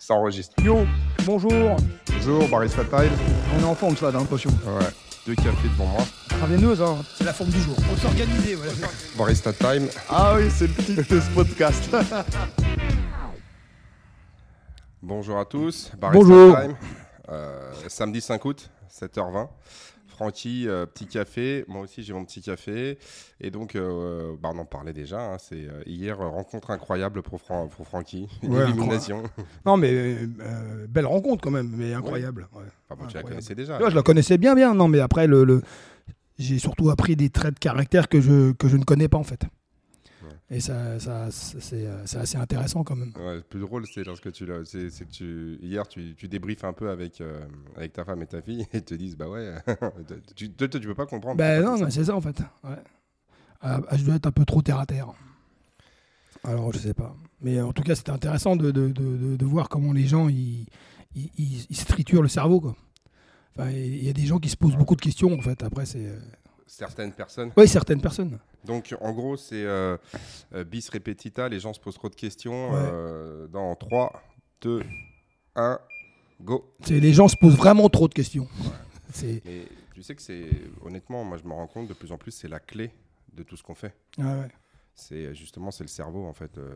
Ça enregistre. Yo, bonjour. Bonjour, Barista Time. On est en forme, ça, dans l'impression. Ouais, deux cafés devant moi. Intraveineuse, hein. C'est la forme du jour. On s'organiser, voilà. Barista Time. Ah oui, c'est le titre de ce podcast. Bonjour à tous. Barista Bonjour. Time. Euh, samedi 5 août, 7h20. Francky, euh, petit café. Moi aussi, j'ai mon petit café. Et donc, euh, bah, on en parlait déjà. hein, c'est euh, hier, rencontre incroyable pour, Fran- pour Francky. Une Ouais, élimination. non, mais belle rencontre quand même, mais incroyable. ouais. Enfin, bon, tu la connaissais déjà. Je la connaissais bien, bien. Non, mais après, le, le- j'ai surtout appris des traits de caractère que je, que je ne connais pas, en fait. Et ça, ça c'est euh, c'est assez intéressant quand même. Ouais, le plus drôle, c'est lorsque tu l'as- c'est c'est que tu hier tu, tu débriefes un peu avec euh, avec ta femme et ta fille et ils te disent bah ouais tu, toi, toi, tu peux pas comprendre. Ben pourquoi non, c'est ça en fait. Ouais. Ah, ah, je dois être un peu trop terre à terre. Alors je sais pas. Mais en tout cas, c'était intéressant de, de, de, voir comment les gens ils, ils, ils- ils se triturent le cerveau. Quoi. Enfin, il y a des gens qui se posent beaucoup de questions en fait. Après, c'est. euh, certaines personnes. Oui, certaines personnes. Donc en gros c'est euh, euh, bis repetita, les gens se posent trop de questions. Ouais. euh, dans 3, 2, 1, go. C'est les gens se posent vraiment trop de questions. Mais tu sais que c'est honnêtement, moi je me rends compte de plus en plus c'est la clé de tout ce qu'on fait. Ah ouais. C'est justement c'est le cerveau en fait. euh,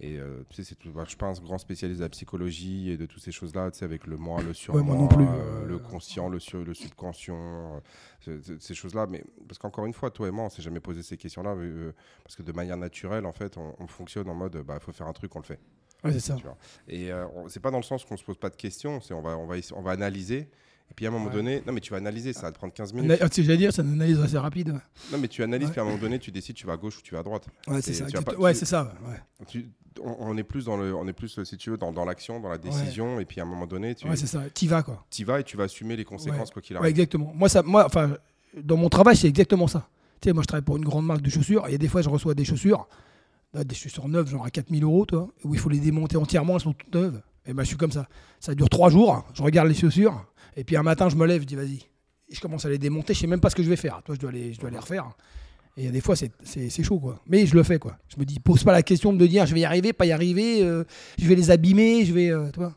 et euh, tu sais, c'est tout. bah, je suis pas un grand spécialiste de la psychologie et de toutes ces choses-là. Tu sais, avec le moi, le surmoi, moi non plus, euh, euh, le conscient, le, sur- le subconscient, euh, ces choses-là. Mais parce qu'encore une fois, toi et moi, on s'est jamais posé ces questions-là euh, parce que de manière naturelle, en fait, on, on fonctionne en mode, bah, faut faire un truc, on le fait. Ouais, c'est ça. Et euh, c'est pas dans le sens qu'on se pose pas de questions. C'est on va, on va, on va analyser. Et puis à un moment Ouais. donné, non mais tu vas analyser, ça va te prendre 15 minutes. Ah, tu sais, j'allais dire, c'est une analyse assez rapide. Non mais tu analyses, Ouais. puis à un moment donné, tu décides, tu vas à gauche ou tu vas à droite. Ouais, c'est ça. tu pas- ouais, tu- c'est ça. Tu- on, on est plus dans le, on est plus, si tu veux, dans, dans l'action, dans la décision, et puis à un moment donné, tu Ouais, c'est ça. T'y vas quoi. y vas et tu vas assumer les conséquences quoi qu'il arrive. exactement. Moi, ça, moi, enfin, dans mon travail, c'est exactement ça. Tu sais, moi, je travaille pour une grande marque de chaussures. Et des fois, je reçois des chaussures, là, des chaussures neuves, genre à 4000 euros, toi, où il faut les démonter entièrement, elles sont toutes neuves. Et ben, je suis comme ça. Ça dure trois jours. Je regarde les chaussures. Et puis un matin, je me lève, je dis, vas-y. Je commence à les démonter. Je sais même pas ce que je vais faire. Toi, je dois les, je dois les refaire. Et il y a des fois, c'est- chaud, quoi. Mais je le fais, quoi. Je me dis, pose pas la question de me dire, je vais y arriver, pas y arriver, euh, je vais les abîmer, je vais. euh, tu vois.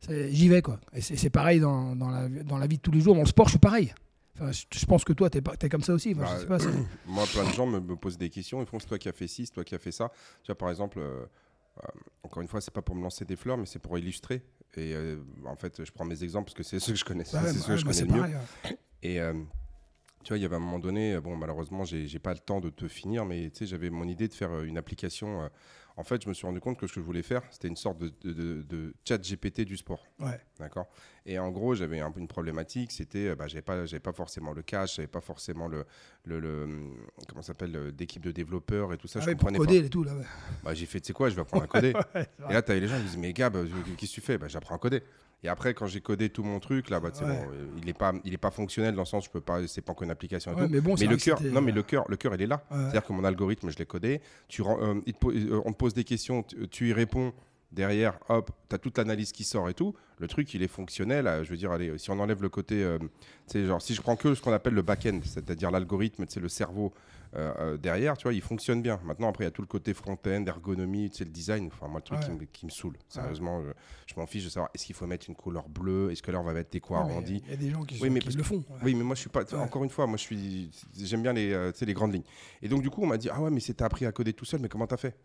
C'est- J'y vais, quoi. Et c'est pareil dans, dans la, dans la vie de tous les jours. Dans le sport, je suis pareil. Enfin, je, pense que toi, tu es, comme ça aussi. Enfin, je Bah, sais pas, c'est- Moi, plein de gens me, me posent des questions. Ils font c'est toi qui as fait ci, c'est toi qui as fait ça. Tu vois, par exemple, euh, euh, encore une fois, c'est pas pour me lancer des fleurs, mais c'est pour illustrer. Et euh, en fait, je prends mes exemples parce que c'est ceux que je connais, Bah c'est bah ceux que je ouais, connais bah le mieux. c'est pareil, ouais. Et euh, tu vois, il y avait un moment donné, euh, bon, malheureusement, j'ai pas le temps de te finir, mais tu sais, j'avais mon idée de faire une application. En fait, je me suis rendu compte que ce que je voulais faire, c'était une sorte de, de, de- de chat GPT du sport. Ouais. D'accord? Et en gros, j'avais un une problématique, c'était, euh, bah, j'avais pas, pas forcément le cash, j'avais pas forcément le, le, le- comment s'appelle, d'équipe de développeurs et tout ça. Ah je ouais, pour comprenais coder et tout. Là, ouais. Bah, j'ai fait, tu sais quoi, je vais apprendre à coder. Et là, tu as les gens qui disent, mais Gab, euh, qu'est-ce que tu fais? Bah, J'apprends à coder. Et après, quand j'ai codé tout mon truc, là, bah, Ouais. bon, euh, il n'est pas, il est pas fonctionnel dans le sens, je peux pas, c'est pas encore une application et Ouais, tout. mais bon, le cœur, non, mais le cœur, le cœur, il est là. Ouais. C'est-à-dire que mon algorithme, je l'ai codé. Tu, euh, il te po- euh, on te pose des questions, tu, tu y réponds. Derrière, hop, tu as toute l'analyse qui sort et tout. Le truc, il est fonctionnel. euh, Je veux dire, allez, si on enlève le côté, euh, genre, si je prends que ce qu'on appelle le back-end, c'est-à-dire l'algorithme, sais, le cerveau euh, euh, derrière, tu vois, il fonctionne bien. Maintenant, après, il y a tout le côté front-end, ergonomie, tu sais, le design. Enfin, moi, le truc Ouais. qui, me, qui me saoule. Sérieusement, je, je m'en fiche de savoir est-ce qu'il faut mettre une couleur bleue Est-ce que là, on va mettre des mais arrondis? Il y a des gens qui, Oui, sont- mais qui le font. ouais. oui, mais moi je suis pas. Encore une fois, moi je suis. J'aime bien les, euh, les grandes lignes. Et donc du coup, on m'a dit ah ouais, mais c'est t'as appris à coder tout seul, mais comment t'as fait?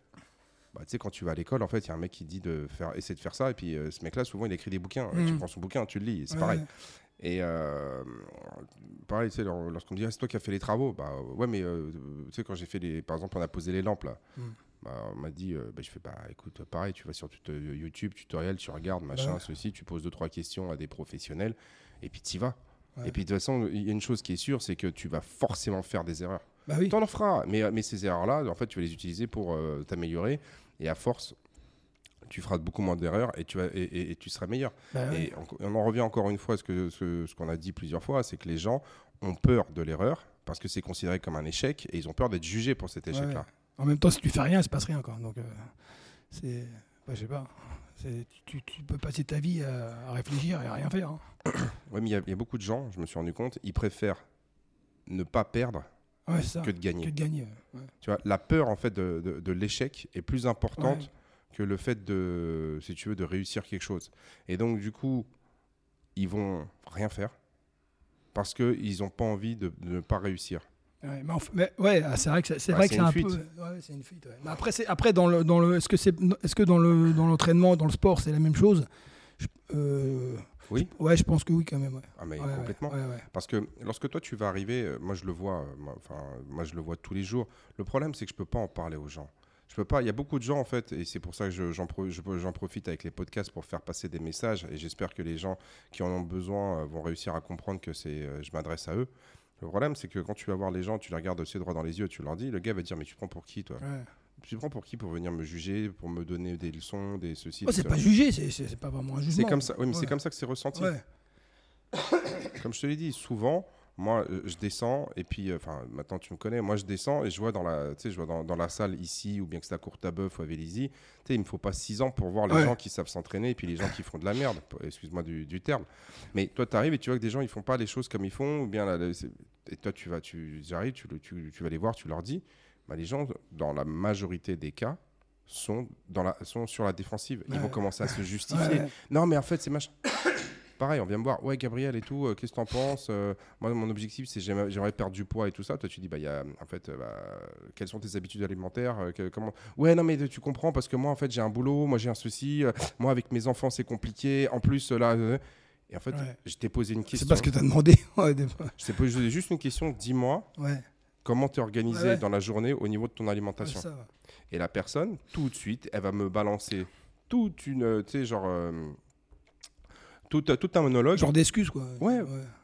Bah tu sais, quand tu vas à l'école, en fait, il y a un mec qui dit de faire, essayer de faire ça, et puis euh, ce mec-là, souvent, il écrit des bouquins. Tu Mhm. prends son bouquin, tu le lis, c'est Ouais, pareil. Et euh, pareil, tu sais, lor- lorsqu'on me dit ah, c'est toi qui as fait les travaux, bah ouais, mais euh, tu sais, quand j'ai fait les, par exemple, on a posé les lampes là. Mhm. Bah, on m'a dit, bah, je fais bah écoute, pareil, tu vas sur YouTube, tutoriel, tu regardes, machin, Ouais. ceci, tu poses deux trois questions à des professionnels, et puis tu vas. Ouais. Et puis de toute façon, il y a une chose qui est sûre, c'est que tu vas forcément faire des erreurs. Bah oui. Tu en feras, mais, mais ces erreurs-là, en fait, tu vas les utiliser pour euh, t'améliorer. Et à force, tu feras beaucoup moins d'erreurs et tu, vas, et, et- et tu seras meilleur. Bah ouais. Et on, on en revient encore une fois à ce qu'on ce, ce qu'on a dit plusieurs fois, c'est que les gens ont peur de l'erreur parce que c'est considéré comme un échec et ils ont peur d'être jugés pour cet échec-là. ouais. En même temps, si tu fais rien, il se passe rien. Quoi. Donc, euh, c'est. bah, je sais pas. Tu, tu peux passer ta vie à, à réfléchir et à rien faire. hein. Ouais, mais il y, a- il y a beaucoup de gens, je me suis rendu compte, ils préfèrent ne pas perdre Ouais, c'est ça. que de gagner. Que de gagner. ouais. Tu vois, la peur en fait de, de- de l'échec est plus importante que le fait de, si tu veux, de réussir quelque chose. Et donc, du coup, ils vont rien faire parce qu'ils n'ont pas envie de, de ne pas réussir. Ouais, mais, enf- mais ouais, ah, c'est vrai que c'est Bah, un fuite. peu. Ouais, c'est une fuite. ouais. Mais après, c'est après dans le dans le est-ce que c'est est-ce que dans le dans l'entraînement, dans le sport, c'est la même chose? Je- euh, Oui. je- ouais, je pense que oui quand même. Ouais. Ah, mais Ouais, complètement. ouais. Parce que lorsque toi tu vas arriver, euh, moi je le vois, euh, enfin moi je le vois tous les jours. Le problème c'est que je peux pas en parler aux gens. Je peux pas. Il y a beaucoup de gens en fait, et c'est pour ça que je- j'en pro- je- j'en profite avec les podcasts pour faire passer des messages. Et j'espère que les gens qui en ont besoin euh, vont réussir à comprendre que c'est, je m'adresse à eux. Le problème c'est que quand tu vas voir les gens, tu les regardes aussi droit dans les yeux, tu leur dis, le gars va dire mais tu prends pour qui toi? Ouais. Tu prends pour qui pour venir me juger, pour me donner des leçons, des ceci. Oh, c'est pas jugé, c'est c'est- c'est pas vraiment un C'est jugement. comme ça. Oui, mais c'est comme ça que c'est ressenti. Ouais. Comme je te l'ai dit, souvent, moi, euh, je descends et puis, euh, enfin, maintenant tu me connais, moi je descends et je vois dans la, tu sais, je vois dans, dans la salle ici ou bien que c'est à Courtabœuf ou à Vélizy, tu sais, il me faut pas six ans pour voir les Ouais. gens qui savent s'entraîner et puis les gens qui font de la merde, excuse-moi du, du terme. Mais toi, tu arrives et tu vois que des gens ils font pas les choses comme ils font ou bien là, c'est- et toi tu vas, tu j'arrive, tu, tu, tu vas les voir, tu leur dis, bah, les gens dans la majorité des cas sont dans la, sont sur la défensive. Ils Ouais. vont commencer à se justifier. Ouais. Non, mais en fait, c'est machin. Pareil, on vient me voir. Ouais, Gabriel et tout, euh, qu'est-ce que t'en penses Euh, Moi, mon objectif, c'est j'aimerais j'aimerais perdre du poids et tout ça. Toi, tu dis, bah, y a, en fait, euh, bah, quelles sont tes habitudes alimentaires que- comment... Ouais, non, mais tu comprends parce que moi, en fait, j'ai un boulot, moi, j'ai un souci. moi, avec mes enfants, c'est compliqué. En plus, là. et en fait, Ouais. je t'ai posé une question. C'est parce que tu as demandé. Je t'ai posé juste une question. Dis-moi ouais. Comment tu es organisé Ouais, ouais. dans la journée au niveau de ton alimentation. Et la personne, tout de suite, elle va me balancer toute une. euh, Tu sais, genre. euh, tout, tout un monologue. Genre d'excuses, quoi. Ouais.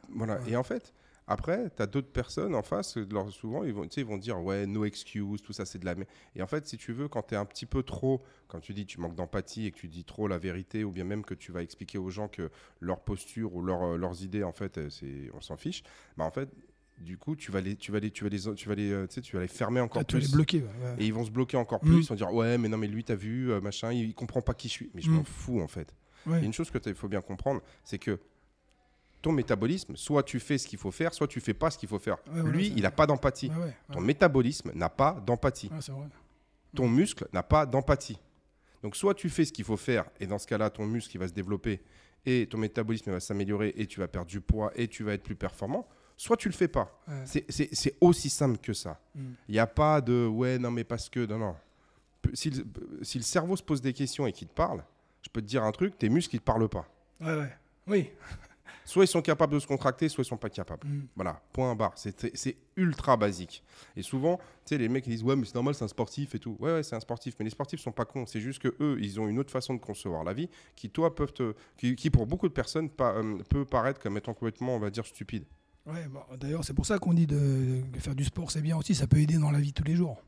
Voilà. Ouais. Et en fait, après, tu as d'autres personnes en face, euh, leur- souvent, ils vont, ils vont dire, ouais, no excuse, tout ça, c'est de la merde. Et en fait, si tu veux, quand tu es un petit peu trop, quand tu dis tu manques d'empathie et que tu dis trop la vérité, ou bien même que tu vas expliquer aux gens que leur posture ou leur, euh, leurs idées, en fait, euh, on s'en fiche, bah en fait, du coup, tu vas les, tu vas les, tu vas les, tu vas les, euh, tu sais, tu vas les fermer encore Ah, tu vas plus. les bloquer. ouais. Et ils vont se bloquer encore Mm. plus, ils vont dire ouais mais non mais lui t'as vu euh, machin, il, il comprend pas qui je suis. Mais je Mm. m'en fous en fait. Ouais. Il y a une chose que il faut bien comprendre, c'est que ton métabolisme, soit tu fais ce qu'il faut faire, soit tu fais pas ce qu'il faut faire. Ouais, lui, il n'a pas d'empathie. Ton métabolisme n'a pas d'empathie. Ton muscle n'a pas d'empathie. Donc soit tu fais ce qu'il faut faire et dans ce cas-là ton muscle il va se développer et ton métabolisme va s'améliorer et tu vas perdre du poids et tu vas être plus performant, soit tu le fais pas. Ouais. C'est- aussi simple que ça. Mm. Il n'y a pas de ouais, non, mais parce que. Non, non. Si le, si le cerveau se pose des questions et qu'il te parle, je peux te dire un truc, tes muscles, ils te parlent pas. Ouais, ouais. Oui. Soit ils sont capables de se contracter, soit ils sont pas capables. Mm. Voilà, point barre. C'est ultra basique. Et souvent, tu sais, les mecs ils disent Ouais, mais c'est normal, c'est un sportif et tout. Ouais, ouais, c'est un sportif. Mais les sportifs sont pas cons. C'est juste que eux, ils ont une autre façon de concevoir la vie qui, toi, peuvent te. qui, qui, pour beaucoup de personnes, pa- euh, peut paraître comme étant complètement, on va dire, stupide. Ouais, bon, D'ailleurs, c'est pour ça qu'on dit de, de faire du sport, c'est bien aussi, ça peut aider dans la vie tous les jours.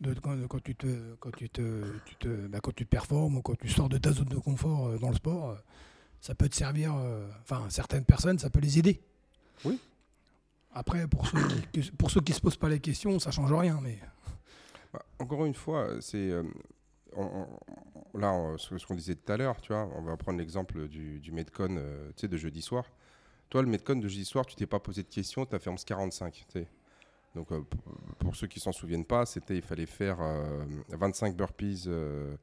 De, quand, quand tu te, quand tu te, tu te, bah, quand tu performes ou quand tu sors de ta zone de confort euh, dans le sport, euh, ça peut te servir. euh, Enfin, certaines personnes, ça peut les aider. Oui. Après, pour ceux qui, pour ceux qui se posent pas les questions, ça change rien. Mais Bah, Encore une fois, c'est on- on- là on- ce, ce qu'on disait tout à l'heure, tu vois. On va prendre l'exemple du, du Medcon, tu sais, de jeudi soir. Toi, le Medcon de jeudi soir, tu t'es pas posé de questions, tu as fait 11,45. tu sais. Donc, euh, pour, ceux qui s'en souviennent pas, c'était il fallait faire euh, 25 burpees euh,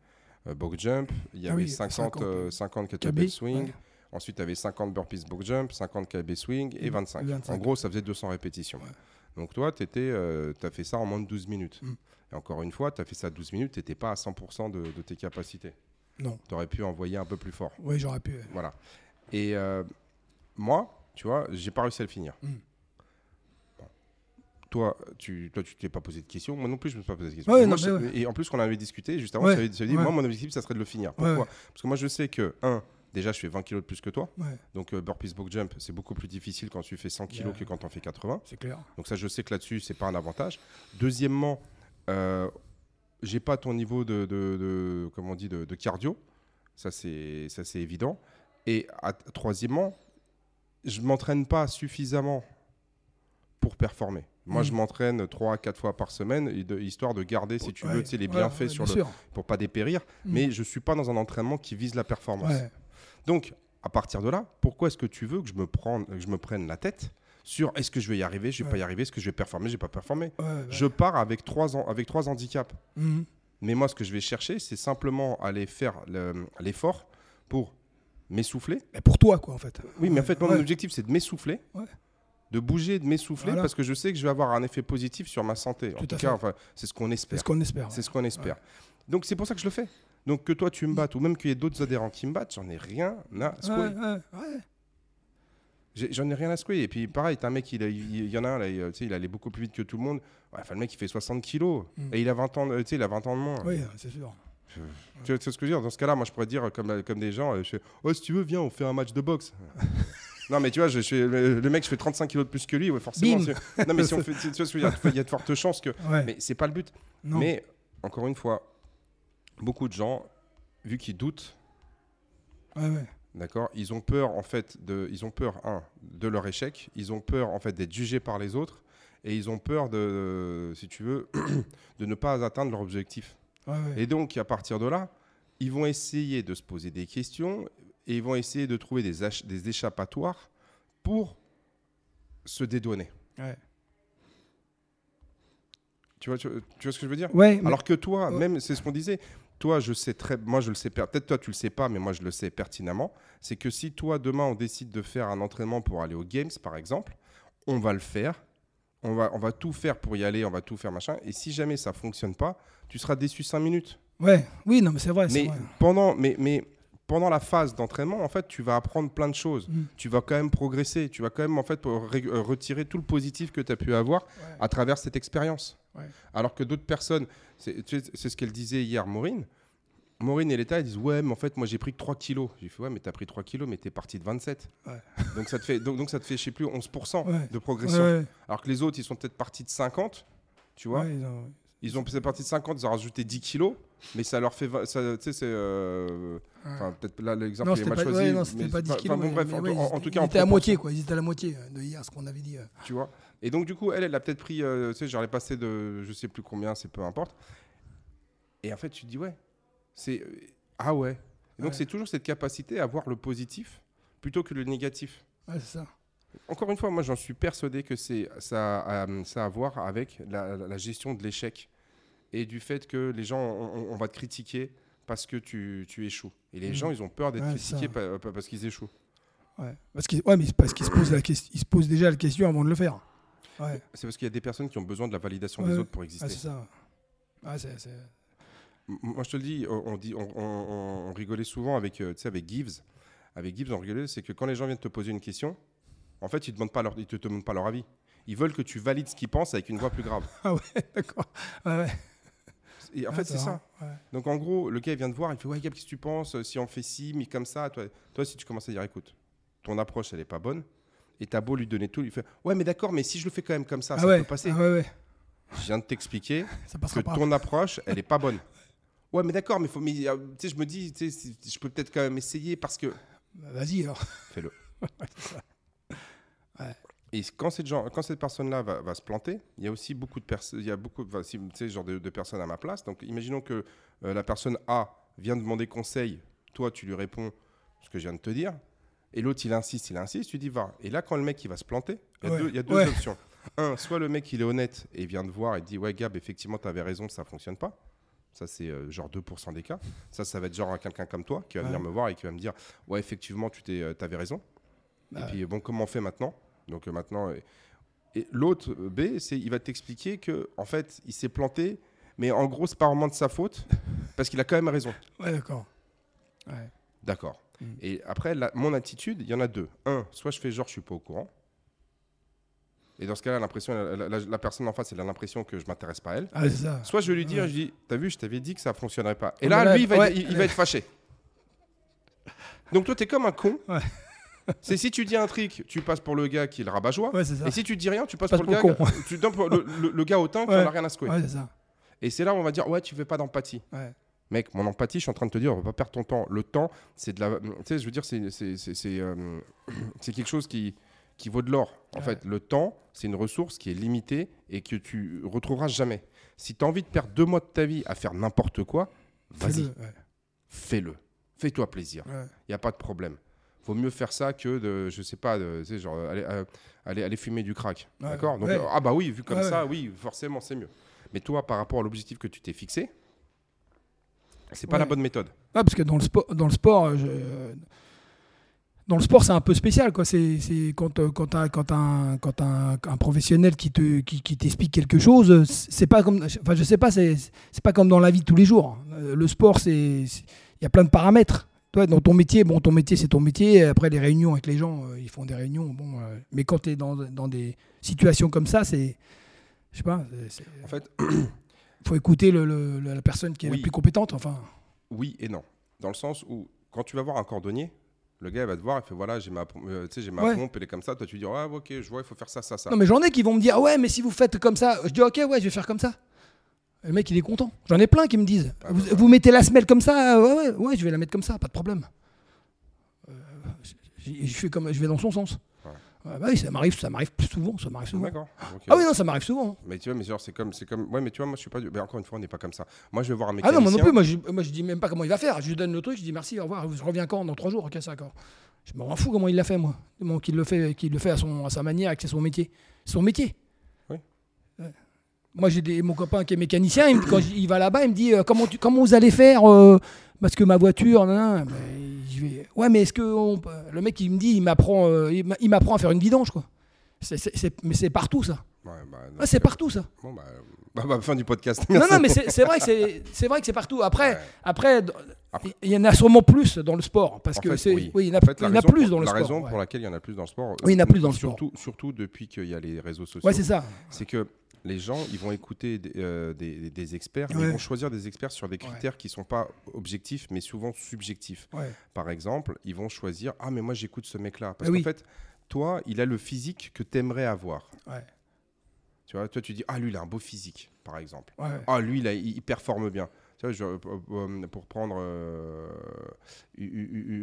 euh, box jump. Il y Ah avait oui, 50, 50, euh, 50 kettlebell KB, swing. ouais. Ensuite, tu avais 50 burpees box jump, 50 KB swing et Et 25. 25. En gros, ça faisait 200 répétitions. Ouais. Donc toi, tu as fait ça en moins de 12 minutes. Mm. Et encore une fois, tu as fait ça 12 minutes, tu n'étais pas à 100% de, de tes capacités. non. Tu aurais pu envoyer un peu plus fort. Oui, j'aurais pu. ouais. Voilà. Et euh, moi, tu vois, j'ai pas réussi à le finir. Mm. Bon. Toi, tu toi, tu t'es pas posé de questions. Moi non plus, je me suis pas posé de questions. Ouais, Moi, non, je- mais ouais. Et en plus, qu'on avait discuté juste avant, dit, moi, mon objectif, ça serait de le finir. Pourquoi? Parce que moi, je sais que, un, déjà, je fais 20 kilos de plus que toi. Donc, euh, burpees box jump, c'est beaucoup plus difficile quand tu fais 100 kilos Yeah. que quand tu en fais 80. c'est clair. Donc ça, je sais que là-dessus, c'est pas un avantage. Deuxièmement, euh, j'ai pas ton niveau de, de, de- comment on dit, de, de cardio. Ça, c'est ça, c'est évident. Et à- troisièmement, je m'entraîne pas suffisamment pour performer. Moi, Mm. je m'entraîne 3 à 4 fois par semaine, histoire de garder, si tu Ouais, veux, tu sais, les bienfaits ouais, sur bien le, sûr. pour pas dépérir. Mm. Mais je suis pas dans un entraînement qui vise la performance. Ouais. Donc, à partir de là, pourquoi est-ce que tu veux que je me, prenne, que je me prenne la tête sur est-ce que je vais y arriver, je vais pas y arriver, est-ce que je vais performer, je vais pas performer. Je pars avec trois, ans, avec trois handicaps. Mhm. Mais moi, ce que je vais chercher, c'est simplement aller faire le- l'effort pour m'essouffler. Mais pour toi, quoi, en fait. Oui, mais en fait, mon Ouais. objectif, c'est de m'essouffler. Ouais. De bouger, de m'essouffler, Voilà. parce que je sais que je vais avoir un effet positif sur ma santé. En Tout tout à cas, enfin, c'est ce qu'on C'est espère. ce qu'on espère. C'est ce qu'on espère. Donc, c'est pour ça que je le fais. Donc, que toi, tu me battes, ou même qu'il y ait d'autres adhérents qui me battent, j'en ai rien à secouer. ouais, ouais. J'ai- J'en ai rien à secouer. Et puis, pareil, t'as un mec, il, a- il- il y en a un, là, il, euh, il allait beaucoup plus vite que tout le monde. Enfin, le mec, il fait 60 kilos. Mm. Et il a 20 ans, sais, il a 20 ans de moins. Oui, c'est sûr. Tu vois, tu ce que je veux dire? Dans ce cas-là, moi, je pourrais dire, comme, comme des gens, euh, je fais, oh, si tu veux, viens, on fait un match de boxe. non, mais tu vois, je, le, mec, je fais 35 kilos de plus que lui, ouais, forcément. Bim. non, mais si on fait, tu vois ce que je veux dire Il y a de fortes chances que. Ouais. Mais c'est pas le but. non. Mais, encore une fois, beaucoup de gens, vu qu'ils doutent, Ouais, ouais. D'accord Ils ont peur, en fait, de, ils ont peur, un, de leur échec, ils ont peur, en fait, d'être jugés par les autres, et ils ont peur de, si tu veux, de ne pas atteindre leur objectif. Ouais, ouais. Et donc, à partir de là, ils vont essayer de se poser des questions, et ils vont essayer de trouver des, échappatoires pour se dédouaner. Ouais. Tu vois, tu, tu vois ce que je veux dire? Ouais, Alors que toi, même, c'est ce qu'on disait, toi, je sais très, moi, je le sais, peut-être toi, tu le sais pas, mais moi, je le sais pertinemment, c'est que si toi, demain, on décide de faire un entraînement pour aller aux Games, par exemple, on va le faire, on va, on va tout faire pour y aller, on va tout faire, machin, et si jamais ça fonctionne pas, tu seras déçu 5 minutes. ouais. Oui, non, mais c'est vrai. Mais vrai. pendant, mais, mais pendant la phase d'entraînement, en fait, tu vas apprendre plein de choses. Mm. Tu vas quand même progresser. Tu vas quand même en fait euh, retirer tout le positif que tu as pu avoir Ouais. à travers cette expérience. Ouais. Alors que d'autres personnes, c'est ce qu'elle disait hier, Maureen. Maureen et l'État, ils disent Ouais, mais en fait, moi j'ai pris que 3 kilos. J'ai fait Ouais, mais t'as pris 3 kilos, mais t'es parti de 27. Ouais. Donc, ça te fait, donc, donc ça te fait, je sais plus, 11% Ouais. de progression. Ouais. Alors que les autres, ils sont peut-être partis de 50. Tu vois ils ont- Ils ont c'est parti de 50, ils ont rajouté 10 kilos, mais ça leur fait. Tu sais, c'est. euh, Enfin, peut-être là, l'exemple est mal pas, choisi. non, c'était pas 10 enfin, kilos. bon, mais- bref, en, en- en tout cas, ils en étaient à moitié, quoi. Ils étaient à la moitié euh, de hier, ce qu'on avait dit. euh. Tu vois Et donc, du coup, elle, elle a peut-être pris. euh, tu sais, j'aurais passé de. Je sais plus combien, c'est peu importe. Et en fait, tu te dis, ouais. C'est. euh, Ah ouais. Et donc, Ouais. c'est toujours cette capacité à voir le positif plutôt que le négatif. Ouais, c'est ça. Encore une fois, moi, j'en suis persuadé que c'est ça, a, euh, ça a à voir avec la, gestion de l'échec et du fait que les gens, on, va te critiquer parce que tu, tu échoues. Et les Mm. gens, ils ont peur d'être Ouais, critiqués ça. pa- pa- parce qu'ils échouent. Ouais. Parce qu'ils ouais, mais c'est parce qu'ils se posent la question, ils se posent déjà la question avant de le faire. Ouais, C'est parce qu'il y a des personnes qui ont besoin de la validation des autres pour exister. ouais c'est ça. Ouais, c'est, Moi, je te le dis, on, on dit, on, on- on rigolait souvent avec, euh, avec Gibbs. Avec Gibbs, on rigolait, c'est que quand les gens viennent te poser une question, en fait, ils ne te, demandent pas leur avis. Ils veulent que tu valides ce qu'ils pensent avec une voix plus grave. Ah ouais, d'accord. Ouais, ouais. Et en Ah, fait, c'est ça. Ouais. Donc en gros, le gars il vient te voir, il fait ouais Gab, qu'est-ce que tu penses si on fait ci, mais comme ça, toi, toi si tu commences à dire écoute, ton approche elle est pas bonne, et t'as beau lui donner tout, il fait ouais mais d'accord, mais si je le fais quand même comme ça, Ah ça ouais, peut passer. ah ouais, ouais. Je viens de t'expliquer que pas. ton approche elle est pas bonne. Ouais mais d'accord, mais faut, mais tu sais, je me dis, tu sais, si- je peux peut-être quand même essayer parce que Bah, Vas-y alors. fais-le. Ouais. Et quand cette, gens- quand cette personne-là va, va se planter, il y a aussi beaucoup de personnes, il y a beaucoup, enfin, si, tu sais, genre de, de personnes à ma place. Donc, imaginons que euh, la personne A vient demander conseil, toi, tu lui réponds ce que je viens de te dire, et l'autre, il insiste, il insiste, tu dis va. Et là, quand le mec, il va se planter, il y a Ouais. deux, il y a deux Ouais. options. Un, soit le mec, il est honnête et vient te voir et dit ouais, Gab, effectivement, tu avais raison, ça fonctionne pas. Ça, c'est euh, genre 2% des cas. Ça, ça va être genre quelqu'un comme toi qui va Ouais. venir me voir et qui va me dire ouais, effectivement, tu t'es, euh, t'avais raison. Bah, Et puis, bon, comment on fait maintenant? Donc, euh, maintenant. euh, et l'autre B, c'est il va t'expliquer que en fait, il s'est planté, mais en gros, c'est pas vraiment de sa faute, parce qu'il a quand même raison. Ouais, d'accord. Ouais. D'accord. Mm. Et après, la- mon attitude, il y en a deux. Un, soit je fais genre, je suis pas au courant. Et dans ce cas-là, l'impression, la, la- la- la personne en face, elle a l'impression que je m'intéresse pas à elle. Ah, ça. Soit je vais lui dire, Ouais. je dis, t'as vu, je t'avais dit que ça fonctionnerait pas. Et là, lui, il va, ouais. être, il, il va être fâché. Donc toi, t'es comme un con. Ouais. C'est si tu dis un truc, tu passes pour le gars qui est le. Ouais, c'est ça. Et si tu dis rien, tu passes Passe pour le gars, le tu donnes pour le, le- le gars autant qui Ouais. en a rien à secouer. Ça. Et c'est là où on va dire, ouais, tu veux pas d'empathie. Mec, mon empathie, je suis en train de te dire, on va pas perdre ton temps. Le temps, c'est de la. Tu sais, je veux dire, c'est euh, c'est quelque chose qui, qui vaut de l'or. En Ouais. fait, le temps, c'est une ressource qui est limitée et que tu retrouveras jamais. Si tu as envie de perdre deux mois de ta vie à faire n'importe quoi, vas-y, Fais-le. Fais-toi plaisir. Ouais. Il n'y a pas de problème. Vaut mieux faire ça que de, je sais pas, de, tu sais, genre, aller, euh, aller, aller fumer du crack. Ouais, D'accord? Donc, ouais. euh, ah bah oui, vu comme ça, oui, forcément, c'est mieux. Mais toi, par rapport à l'objectif que tu t'es fixé, C'est pas la bonne méthode. Ouais, parce que dans le sport, dans le sport, euh, je- dans le sport, c'est un peu spécial, quoi. C'est quand euh, quand quand un quand t'as un, un professionnel qui te qui, qui t'explique quelque chose, euh, c'est pas comme, enfin, je sais pas, c'est pas comme dans la vie de tous les jours. Euh, Le sport, c'est il y a plein de paramètres. Toi, dans ton métier, bon, ton métier, c'est ton métier. Après, les réunions avec les gens, ils font des réunions. Bon, euh, mais quand tu es dans, dans des situations comme ça, c'est, je sais pas, c'est- En fait, faut écouter le- le- la personne qui est Oui. la plus compétente. Enfin, oui et non. Dans le sens où, quand tu vas voir un cordonnier, le gars il va te voir, il fait voilà, j'ai ma, euh, j'ai ma Ouais. pompe, elle est comme ça. Toi, tu dis, ah, ok, je vois, il faut faire ça, ça, ça. Non, mais j'en ai qui vont me dire, ouais, mais si vous faites comme ça, je dis, ok, ouais, je vais faire comme ça. Le mec, il est content. J'en ai plein qui me disent, Ah, vous, bah, vous mettez la semelle comme ça, ouais, ouais, ouais, je vais la mettre comme ça, pas de problème. Euh, je, je fais comme, je vais dans son sens. Ouais. Bah oui, ça m'arrive, ça m'arrive plus souvent, ça m'arrive souvent. D'accord. Ah oui, non, ça m'arrive souvent. Mais tu vois, mais genre, c'est comme, c'est comme, ouais, mais tu vois, moi, je suis pas, du- mais encore une fois, on n'est pas comme ça. Moi, je vais voir un Ah mécanicien. non, moi non plus, moi je, moi je dis même pas comment il va faire. Je lui donne le truc, je dis merci, au revoir, je reviens quand Dans trois jours, ok, c'est d'accord. Je m'en fous comment il l'a fait, moi. Bon, qu'il le fait, qu'il le fait à, son, à sa manière que c'est son métier. C'est son métier. Oui. Ouais. Moi, j'ai des- mon copain qui est mécanicien, il quand il va là-bas, il me dit euh, comment, tu- comment vous allez faire euh, Parce que ma voiture, nan, nan. Ben, je vais, ouais, mais est-ce que on le mec il me dit, il m'apprend, euh, il m'a- il m'apprend à faire une vidange, quoi. Mais c'est partout ça. Ouais, bah, Ah, donc, c'est partout ça. Bon, bah, bah, bah, fin du podcast. Non, non, mais c'est vrai que c'est vrai que c'est partout. Après, Ouais. après, il y en a sûrement plus dans le sport parce En que c'est oui. oui, il y en a, En fait, la il y en a raison plus pour- dans le la sport. raison ouais. pour laquelle il y en a plus dans le sport. Oui, il y en a plus dans le surtout, Surtout depuis qu'il y a les réseaux sociaux. Ouais, c'est ça. c'est que les gens, ils vont écouter des, euh, des- des experts, mais Ouais. ils vont choisir des experts sur des critères qui sont pas objectifs, mais souvent subjectifs. Ouais. Par exemple, ils vont choisir Ah, mais moi j'écoute ce mec-là. Parce Ah qu'en oui. fait, toi, il a le physique que tu aimerais avoir. Tu vois, toi, tu dis Ah, lui, il a un beau physique, par exemple. Ah, lui, il, il performe bien. Tu vois, je- euh, euh, pour prendre euh,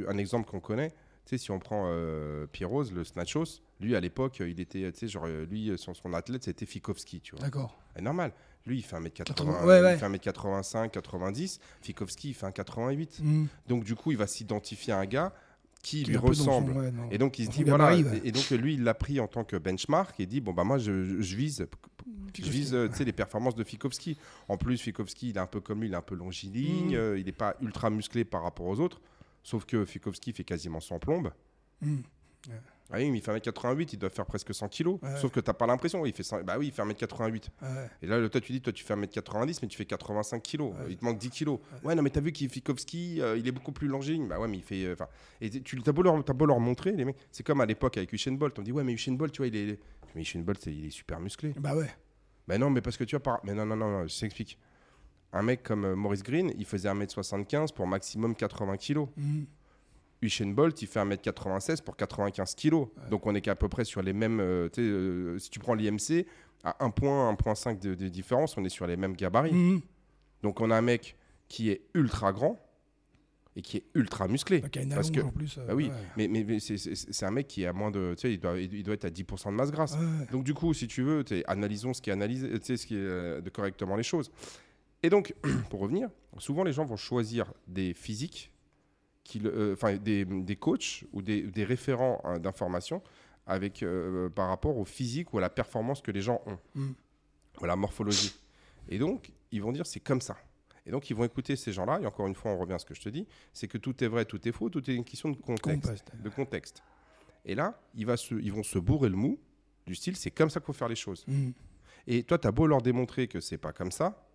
un exemple qu'on connaît, tu sais, si on prend euh, Pierrose, le Snatchos, lui, à l'époque, il était, tu sais, genre, euh, lui, son, son athlète, c'était Fikowski, tu vois. D'accord. C'est normal. Lui, il fait 1m80, 80, ouais, ouais. il fait 1m85, 90. Fikowski, il fait 1m88. Mm. Donc, du coup, il va s'identifier à un gars qui Qui lui son- ressemble. ouais. Et donc, il se dit, voilà. Et et donc, lui, il l'a pris en tant que benchmark et dit, bon, bah, moi, je, je vise, je vise euh, les performances de Fikowski. En plus, Fikowski, il est un peu comme lui, il est un peu longiligne, Mm. euh, il n'est pas ultra musclé par rapport aux autres. Sauf que Fikowski fait quasiment 100 plombes. Mm. Ah oui, mais il fait 1m88, il doit faire presque 100 kg. Ouais. Sauf que tu n'as pas l'impression. Il fait 100 Bah oui, il fait 1m88. Ouais. Et là, toi, tu dis, toi, tu fais 1m90, mais tu fais 85 kg. Il te manque 10 kg. Ouais, non, mais t'as vu qu'il Fikowski, euh, il est beaucoup plus longiligne. Bah ouais, mais il fait. euh, et tu as beau, leur, t'as beau leur montrer, les mecs. C'est comme à l'époque avec Usain Bolt. On dit, ouais, mais Usain Bolt, tu vois, il est. Mais Usain Bolt, c'est- il est super musclé. Bah ouais. Bah non, mais parce que tu vois, par... mais non, non, non, non, je t'explique. Un mec comme euh, Maurice Green, il faisait 1m75 pour maximum 80 kg. Mm. Usain Bolt, il fait 1m96 pour 95 kg. Donc on est qu'à peu près sur les mêmes. euh, euh, si tu prends l'IMC, à 1 point, 1.5 de, de différence, on est sur les mêmes gabarits. Mm. Donc on a un mec qui est ultra grand et qui est ultra musclé. Une Parce que- en plus. euh, Bah oui, ouais. mais, mais, mais c'est- un mec qui est à moins de. Tu sais, il doit, il doit être à 10% de masse grasse. Ouais. Donc du coup, si tu veux, analysons ce qui est analysé, ce qui est euh, de correctement les choses. Et donc, pour revenir, souvent les gens vont choisir des physiques, euh, enfin des, des coachs ou des, des référents hein, d'information avec euh, par rapport au physique ou à la performance que les gens ont, Mm. ou à la morphologie. Et donc, ils vont dire c'est comme ça. Et donc, ils vont écouter ces gens-là. Et encore une fois, on revient à ce que je te dis, c'est que tout est vrai, tout est faux, tout est une question de contexte Compost. de contexte. Et là, il va se, ils vont se bourrer le mou du style, c'est comme ça qu'il faut faire les choses. Mm. Et toi, tu as beau leur démontrer que c'est pas comme ça.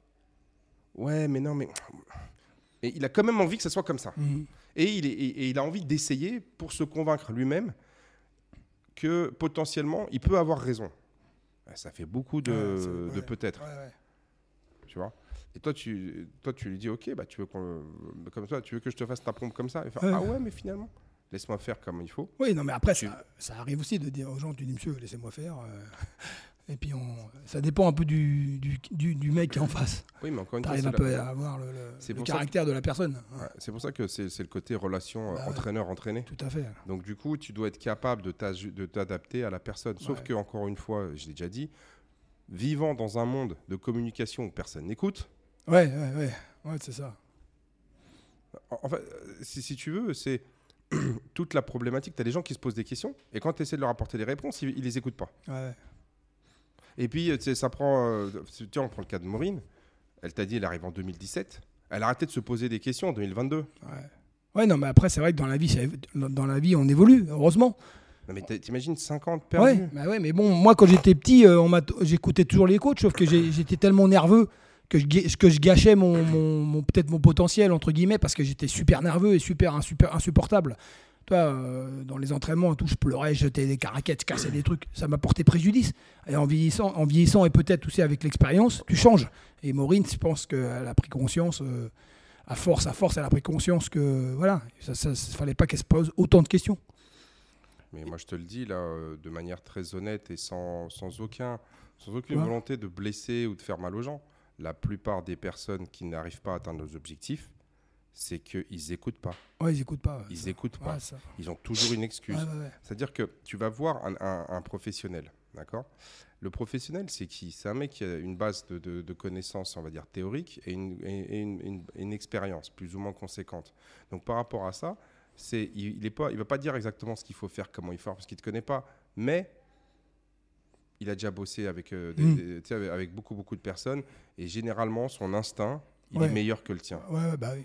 Ouais, mais non, mais. Et il a quand même envie que ça soit comme ça. Mm. Et il, est- et- et il a envie d'essayer pour se convaincre lui-même que potentiellement, il peut avoir raison. Ça fait beaucoup de, Ouais, c'est- de ouais. peut-être, Ouais, tu vois? Et toi tu, toi, tu lui dis, ok, bah, tu veux qu'on, comme ça, tu veux que je te fasse ta pompe comme ça? Fait, Ouais. ah ouais, mais finalement, laisse-moi faire comme il faut. Oui, non, mais après, Tu- ça, ça arrive aussi de dire aux gens, tu dis, monsieur, laissez-moi faire. Et puis, on, ça dépend un peu du, du, du, du mec qui est en face. Oui, mais encore une fois, un la- peu à avoir le, caractère de la personne. Ouais, c'est pour ça que c'est c'est le côté relation euh, Bah entraîneur-entraîné. Tout à fait. Donc du coup, tu dois être capable de t'adapter à la personne. Sauf Ouais. que, encore une fois, je l'ai déjà dit, vivant dans un monde de communication où personne n'écoute, Ouais, ouais, ouais. Ouais, c'est ça. en en fait, euh, si, si tu veux, c'est toute la problématique. Tu as des gens qui se posent des questions, et quand tu essaies de leur apporter des réponses, ils, ils les écoutent pas. Ouais. Et puis, euh, tu sais, ça prend... euh, tu vois, on prend le cas de Maureen. Elle t'a dit, elle arrive en 2017. Elle a arrêté de se poser des questions en 2022. Ouais. Ouais, non, mais après, c'est vrai que dans la vie, ça- dans la vie, on évolue, heureusement. Non, mais t'imagines 50 Ouais, perdus bah ouais, mais bon, moi, quand j'étais petit, euh, on j'écoutais toujours les coachs, sauf que j'étais tellement nerveux que je, que je gâchais mon, mon- mon- peut-être mon potentiel, entre guillemets, parce que j'étais super nerveux et super, insuper- insupportable. Toi, euh, dans les entraînements, tout, je pleurais, je jetais des caraquettes, je cassais des trucs. Ça m'a porté préjudice. Et en vieillissant, en vieillissant et peut-être aussi avec l'expérience, tu changes. Et Maureen, je pense qu'elle a pris conscience, euh, à force, à force, elle a pris conscience que, voilà, ça ne fallait pas qu'elle se pose autant de questions. Mais moi, je te le dis là, euh, de manière très honnête et sans, sans, aucun, sans aucune Ouais. volonté de blesser ou de faire mal aux gens. La plupart des personnes qui n'arrivent pas à atteindre leurs objectifs, c'est qu'ils n'écoutent pas. Ouais, ils écoutent pas. ouais, Ils n'écoutent pas. Ouais. Ils ont toujours une excuse. C'est-à-dire que tu vas voir un, un- un professionnel, d'accord? Le professionnel, c'est qui? C'est un mec qui a une base de, de- de connaissances, on va dire, théoriques et une, et- et une- une- une expérience plus ou moins conséquente. Donc par rapport à ça, c'est, il ne pas, il va pas dire exactement ce qu'il faut faire, comment il faut faire, parce qu'il ne te connaît pas, mais il a déjà bossé avec, euh, des- Mm. des- tu sais, avec, beaucoup, beaucoup de personnes, et généralement, son instinct, il Ouais. est meilleur que le tien. Ouais, bah oui.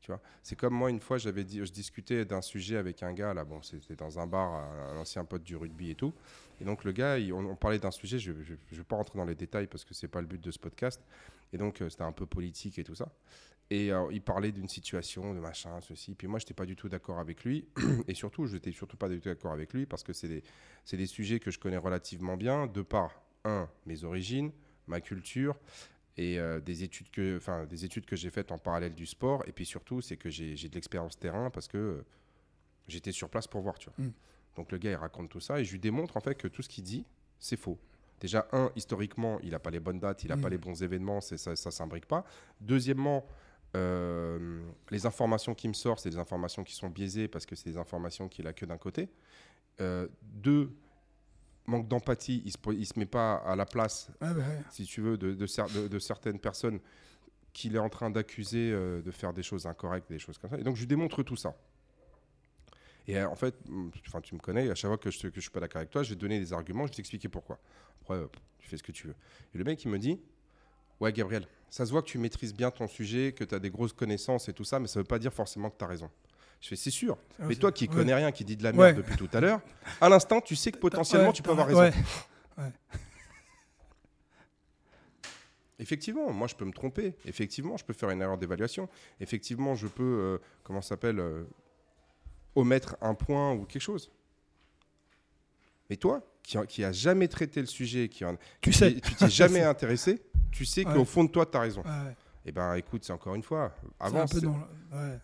Tu vois, c'est comme moi une fois j'avais je discutais d'un sujet avec un gars là, bon c'était dans un bar, un, ancien pote du rugby et tout, et donc le gars, on, parlait d'un sujet, je, je, je vais pas rentrer dans les détails parce que c'est pas le but de ce podcast, et donc euh, c'était un peu politique et tout ça, et euh, il parlait d'une situation, de machin, ceci, puis moi j'étais pas du tout d'accord avec lui, et surtout je n'étais surtout pas du tout d'accord avec lui parce que c'est des, des sujets que je connais relativement bien, de par un mes origines, ma culture et euh, des études que enfin des études que j'ai faites en parallèle du sport. Et puis surtout c'est que j'ai de l'expérience terrain parce que euh, j'étais sur place pour voir tu vois. Mm. donc le gars il raconte tout ça et je lui démontre en fait que tout ce qu'il dit c'est faux. Déjà un historiquement il a pas les bonnes dates il a Mm. pas les bons événements c'est ça ça s'imbrique pas. Deuxièmement euh, les informations qui me sortent c'est des informations qui sont biaisées parce que c'est des informations qu'il a que d'un côté. Deux manque d'empathie il se, il se met pas à la place bah ouais. si tu veux, de, de cer- de- de certaines personnes qu'il est en train d'accuser euh, de faire des choses incorrectes, des choses comme ça. Et donc, je lui démontre tout ça. Et euh, en fait, mm, enfin, tu me connais, à chaque fois que je ne suis pas d'accord avec toi, je vais te donner des arguments, je vais t'expliquer pourquoi. Après, euh, tu fais ce que tu veux. Et le mec, il me dit Ouais, Gabriel, ça se voit que tu maîtrises bien ton sujet, que tu as des grosses connaissances et tout ça, mais ça ne veut pas dire forcément que tu as raison. Je fais C'est sûr. Mais toi qui connais rien, qui dis de la merde depuis tout à l'heure, à l'instant, tu sais que potentiellement, tu peux avoir raison. ouais. Effectivement, moi je peux me tromper. Effectivement, je peux faire une erreur d'évaluation. Effectivement, je peux, euh, comment ça s'appelle, euh, omettre un point ou quelque chose. Mais toi, qui, qui a jamais traité le sujet, qui en- Tu qui- sais. tu t'es jamais intéressé, tu sais Ouais. qu'au fond de toi, tu as raison. Ouais. Eh ben, écoute, c'est encore une fois, C'est un avance. peu dans le- ouais.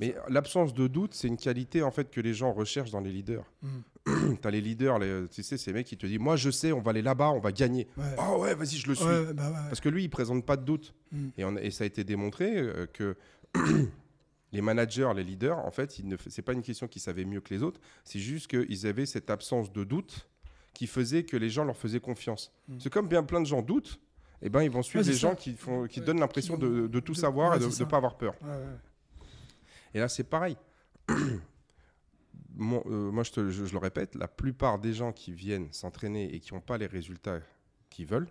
Mais l'absence de doute, c'est une qualité en fait que les gens recherchent dans les leaders. Mm. tu as les leaders, les, tu sais, ces mecs qui te disent, moi je sais, on va aller là-bas, on va gagner. Ouais. Oh ouais, vas-y, je le suis. Ouais, bah ouais. Parce que lui, il présente pas de doute. Mm. Et, on- et ça a été démontré euh, que les managers, les leaders, en fait, ils ne f- c'est pas une question qu'ils savaient mieux que les autres, c'est juste qu'ils avaient cette absence de doute qui faisait que les gens leur faisaient confiance. Mm. C'est comme bien plein de gens doutent, et ben ils vont suivre Ouais, ça. gens qui, font, qui Ouais, donnent l'impression de, tout de- savoir ouais, et de ne pas avoir peur. Et là, c'est pareil. Mon- euh, moi, je, te- je- je le répète, la plupart des gens qui viennent s'entraîner et qui n'ont pas les résultats qu'ils veulent,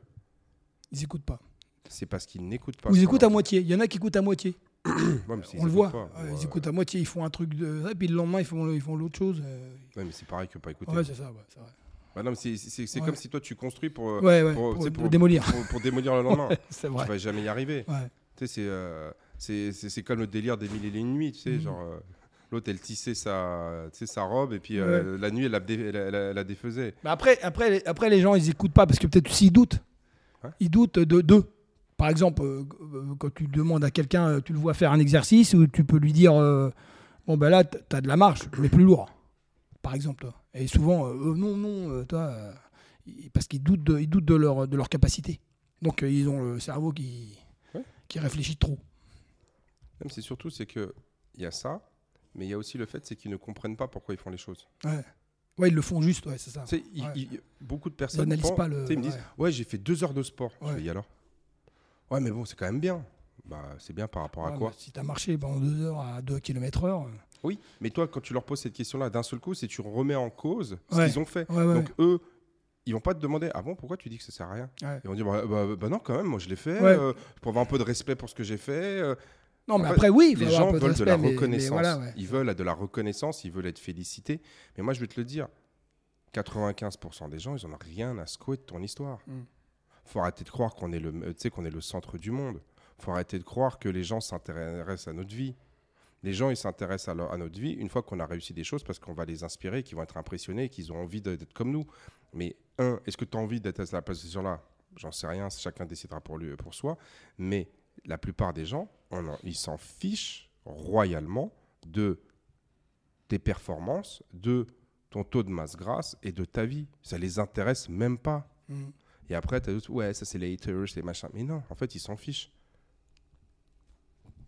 Ils écoutent pas. c'est parce qu'ils n'écoutent pas. Ils écoutent à moitié. Il y en a qui écoutent à moitié. Ouais, mais On le voit. pas, bon, ils euh, écoutent à moitié. Ils font un truc de. Et puis le lendemain, ils font, ils font l'autre chose. euh, ouais, mais c'est pareil que pas écouter. Ouais, c'est ça. Ouais, c'est vrai. Bah c'est Ouais. comme si toi tu construis pour, euh, Ouais, ouais. pour- démolir. pour, démolir le lendemain. tu vas jamais y arriver. Ouais. Tu sais, c'est euh, c'est- comme le délire des mille et une nuits. Tu sais, Mhm. genre euh, l'autre elle tissait sa, tu sa robe et puis euh, la nuit elle la, dé- elle, elle- elle la défaisait. Mais après, après, les- après, les gens, ils écoutent pas parce que peut-être s'ils doutent. Ouais. Ils doutent de d'eux. Par exemple, euh, quand tu demandes à quelqu'un, tu le vois faire un exercice, ou tu peux lui dire euh, Bon, ben là, t- t'as de la marche, mais plus lourd. Par exemple, toi. Et souvent, Euh, non, non, toi, ils- parce qu'ils doutent, de, ils doutent de, leur, de leur capacité. Donc, ils ont le cerveau qui, Ouais. qui réfléchit trop. Même c'est surtout c'est que il y a ça, mais il y a aussi le fait c'est qu'ils ne comprennent pas pourquoi ils font les choses. Ouais. Ouais, ils le font juste, ouais, c'est ça. Ils- ils- beaucoup de Ils personnes pensent- pas le. ils me disent ouais. ouais j'ai fait deux heures de sport. Je Ouais. fais, et alors? Ouais mais bon c'est quand même bien. Bah c'est bien par rapport à quoi? Si tu as marché pendant deux heures à 2 km heure. Oui, mais toi, quand tu leur poses cette question-là, d'un seul coup, c'est tu remets en cause ce qu'ils ont fait. Donc eux, ils vont pas te demander ah bon pourquoi tu dis que ça sert à rien? Ouais. Ils vont dire bah, bah- bah non quand même moi je l'ai fait Ouais. euh, pour avoir un peu de respect pour ce que j'ai fait. euh. Non, mais En fait, après, oui, les gens veulent de, respect, la mais- mais reconnaissance. voilà, ouais. Ils veulent de la reconnaissance, ils veulent être félicités. Mais moi je vais te le dire, 95% des gens ils en ont rien à secouer de ton histoire. Mm. Faut arrêter de croire qu'on est le qu'on est le centre du monde. Faut arrêter de croire que les gens s'intéressent à notre vie. Les gens, ils s'intéressent à, leur- à notre vie une fois qu'on a réussi des choses parce qu'on va les inspirer, qu'ils vont être impressionnés, qu'ils ont envie d'être comme nous. Mais un, est-ce que tu as envie d'être à la place de ces gens-là? J'en sais rien, chacun décidera pour, lui, pour soi. Mais la plupart des gens, on en- ils s'en fichent royalement de tes performances, de ton taux de masse grasse et de ta vie. Ça les intéresse même pas. Mm. Et après, tu as d'autres, ouais, ça c'est les haters, les machins. Mais non, en fait, ils s'en fichent.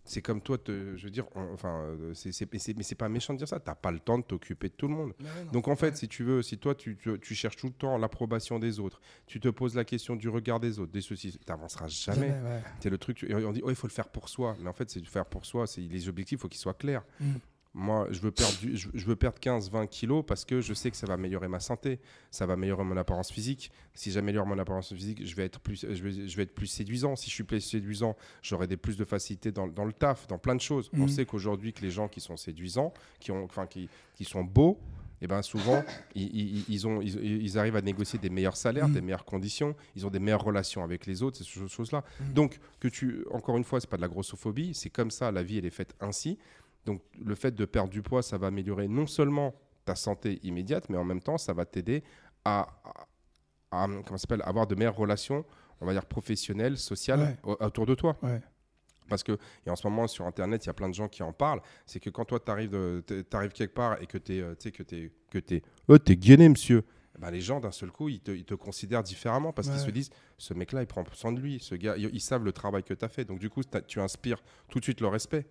C'est comme toi, te- je veux dire, on- enfin, euh, c'est, c'est- mais c'est, mais c'est pas méchant de dire ça. T'as pas le temps de t'occuper de tout le monde. Non. Donc en fait, si tu veux, si toi tu, tu- tu cherches tout le temps l'approbation des autres, tu te poses la question du regard des autres, des soucis, t'avanceras jamais. ouais. C'est le truc. et on dit, oh, il faut le faire pour soi. Mais en fait, c'est de faire pour soi. C'est les objectifs, il faut qu'ils soient clairs. Mm. Moi, je veux perdre, du- je, je veux perdre 15-20 kilos parce que je sais que ça va améliorer ma santé, ça va améliorer mon apparence physique. Si j'améliore mon apparence physique, je vais être plus, je vais, je vais être plus séduisant. Si je suis plus séduisant, j'aurai des plus de facilité dans, dans le taf, dans plein de choses. On Mhm. sait qu'aujourd'hui, que les gens qui sont séduisants, qui ont, enfin, qui, qui sont beaux, et ben souvent, ils, ils- ils ont, ils, ils arrivent à négocier des meilleurs salaires, Mhm. des meilleures conditions. Ils ont des meilleures relations avec les autres, ces cho- choses-là. Mhm. Donc, que tu, encore une fois, c'est pas de la grossophobie, c'est comme ça, la vie, elle est faite ainsi. Donc, le fait de perdre du poids, ça va améliorer non seulement ta santé immédiate, mais en même temps, ça va t'aider à, à, à- comment s'appelle, avoir de meilleures relations, on va dire professionnelles, sociales, Ouais. autour de toi. Ouais. Parce que, et en ce moment, sur Internet, il y a plein de gens qui en parlent. C'est que quand toi, tu arrives quelque part et que tu es, tu sais, que tu que oh, gainé, monsieur. eh ben, les gens, d'un seul coup, ils te, ils te considèrent différemment parce qu'ils se disent ce mec-là, il prend soin de lui. Ce gars, ils, ils savent le travail que tu as fait. Donc, du coup, tu inspires tout de suite le respect.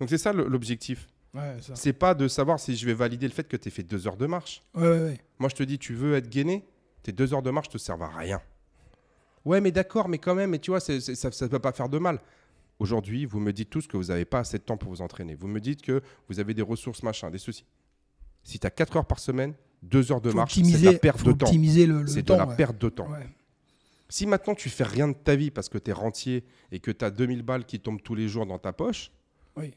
Donc, c'est ça l'objectif. Ouais. C'est pas de savoir si je vais valider le fait que tu aies fait deux heures de marche. Ouais, ouais, ouais. Moi, je te dis, tu veux être gainé, tes deux heures de marche te servent à rien. Ouais, mais d'accord, mais quand même, mais tu vois, ça ne peut pas faire de mal. Aujourd'hui, vous me dites tous que vous n'avez pas assez de temps pour vous entraîner. Vous me dites que vous avez des ressources, machin, des soucis. Si tu as 4 heures par semaine, 2 heures de Faut marche, c'est de la perte de temps. C'est de temps. la ouais. perte de temps. Ouais. Si maintenant tu fais rien de ta vie parce que tu es rentier et que tu as 2000 balles qui tombent tous les jours dans ta poche, Oui.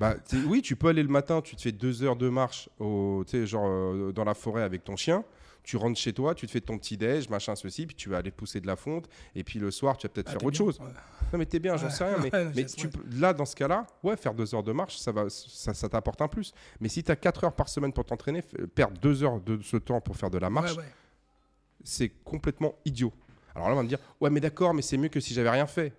Bah, oui, tu peux aller le matin, tu te fais deux heures de marche au, genre, euh, dans la forêt avec ton chien. Tu rentres chez toi, tu te fais ton petit déj, machin, ceci, puis tu vas aller pousser de la fonte. Et puis le soir, tu vas peut-être Ah, faire autre bien. chose. Ouais. Non, mais t'es bien, j'en Ouais. sais rien. Mais, Ouais, mais tu peux- là, dans ce cas-là, ouais, faire deux heures de marche, ça, va, ça, ça t'apporte un plus. Mais si tu as quatre heures par semaine pour t'entraîner, f- perdre deux heures de ce temps pour faire de la marche, c'est complètement idiot. Alors là, on va me dire, ouais, mais d'accord, mais c'est mieux que si j'avais rien fait.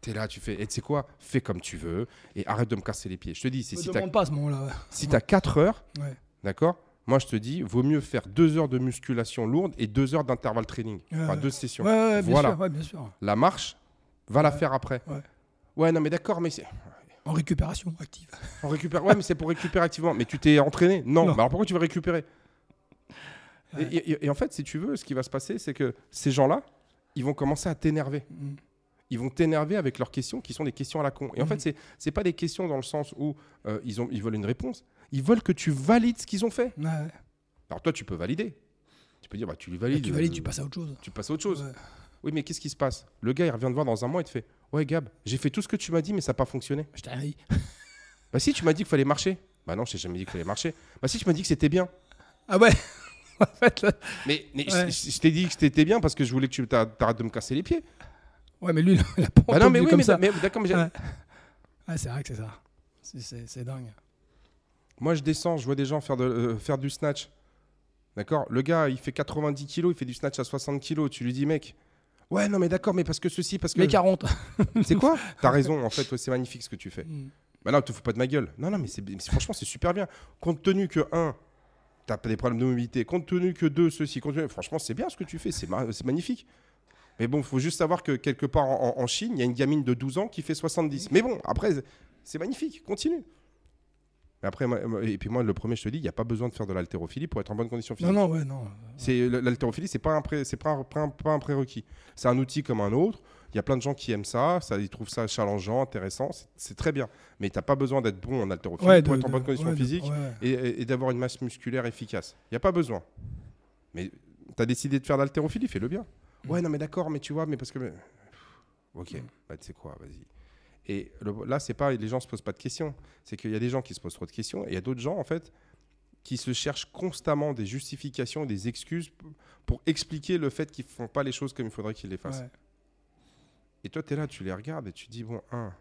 T'es là, tu fais, et tu sais quoi, fais comme tu veux et arrête de me casser les pieds. Je te dis, c'est si t'as pas à ce moment-là. ouais. si t'as 4 heures, Ouais. d'accord Moi, je te dis, vaut mieux faire 2 heures de musculation lourde et 2 heures d'intervalle training. Enfin, ouais. deux sessions. Ouais, ouais, bien Voilà. sûr. Bien sûr. La marche, va la faire après. Ouais. Ouais, non, mais d'accord, mais c'est. En récupération active. On récupère. Ouais, mais c'est pour récupérer activement. Mais tu t'es entraîné? Non. Non. Mais alors pourquoi tu veux récupérer? Et- Ouais. et, et en fait, si tu veux, ce qui va se passer, c'est que ces gens-là, ils vont commencer à t'énerver. Mm. Ils vont t'énerver avec leurs questions qui sont des questions à la con. Et en Mhm. fait, c'est c'est pas des questions dans le sens où euh, ils, ont, ils veulent une réponse. Ils veulent que tu valides ce qu'ils ont fait. Ouais. Alors toi, tu peux valider. Tu peux dire, bah, tu Et valides. tu valides, euh, tu passes à autre chose. tu passes à autre chose. Ouais. Oui, mais qu'est-ce qui se passe? Le gars, il revient te voir dans un mois et te fait Ouais, Gab, j'ai fait tout ce que tu m'as dit, mais ça n'a pas fonctionné. Je t'ai rien dit. Bah, si, tu m'as dit qu'il fallait marcher. Bah, non, je t'ai jamais dit qu'il fallait marcher. Bah, si, tu m'as dit que c'était bien. Ah ouais En fait, là- Mais, mais je- Ouais. je, je t'ai dit que c'était bien parce que je voulais que tu t'a- t'arrêtes de me casser les pieds. Ouais, mais lui, il a- pas Bah, non, mais entendu oui, comme mais, ça. mais d'accord, mais j'ai- Ouais. Ouais, c'est vrai que c'est ça. C'est- dingue. moi, je descends, je vois des gens faire, de, euh, faire du snatch. D'accord? Le gars, il fait 90 kilos, il fait du snatch à 60 kilos. Tu lui dis, mec, ouais, non, mais d'accord, mais parce que ceci, parce que. Les 40. C'est quoi? T'as raison, en fait, ouais, c'est magnifique ce que tu fais. Mm. Bah là, te fous pas de ma gueule. Non, non, mais, mais franchement, c'est super bien. Compte tenu que, un, t'as pas des problèmes de mobilité, compte tenu que, deux, ceci, compte tenu- franchement, c'est bien ce que tu fais, c'est ma- c'est magnifique. Mais bon, il faut juste savoir que quelque part en, Chine, il y a une gamine de 12 ans qui fait 70. Mais bon, après, c'est magnifique, continue. Après, et puis moi, le premier, je te dis, il n'y a pas besoin de faire de l'haltérophilie pour être en bonne condition physique. Non, non, ouais, non. C'est l'haltérophilie, c'est pas un pré- c'est pas un, pas un- pas un prérequis. C'est un outil comme un autre. Il y a plein de gens qui aiment ça, ça ils trouvent ça challengeant, intéressant, c'est- très bien. Mais tu n'as pas besoin d'être bon en haltérophilie Ouais, pour de- être en de- bonne condition ouais, physique ouais. et, et- et d'avoir une masse musculaire efficace. Il n'y a pas besoin. Mais tu as décidé de faire de l'haltérophilie, fais-le bien. Mm. Ouais, non, mais d'accord, mais tu vois, mais parce que. Ok, bah, tu sais quoi, vas-y. Et le- là, c'est pas, les gens se posent pas de questions. C'est qu'il y a des gens qui se posent trop de questions et il y a d'autres gens, en fait, qui se cherchent constamment des justifications, des excuses pour expliquer le fait qu'ils font pas les choses comme il faudrait qu'ils les fassent. Ouais. Et toi, tu es là, tu les regardes et tu dis, bon, un,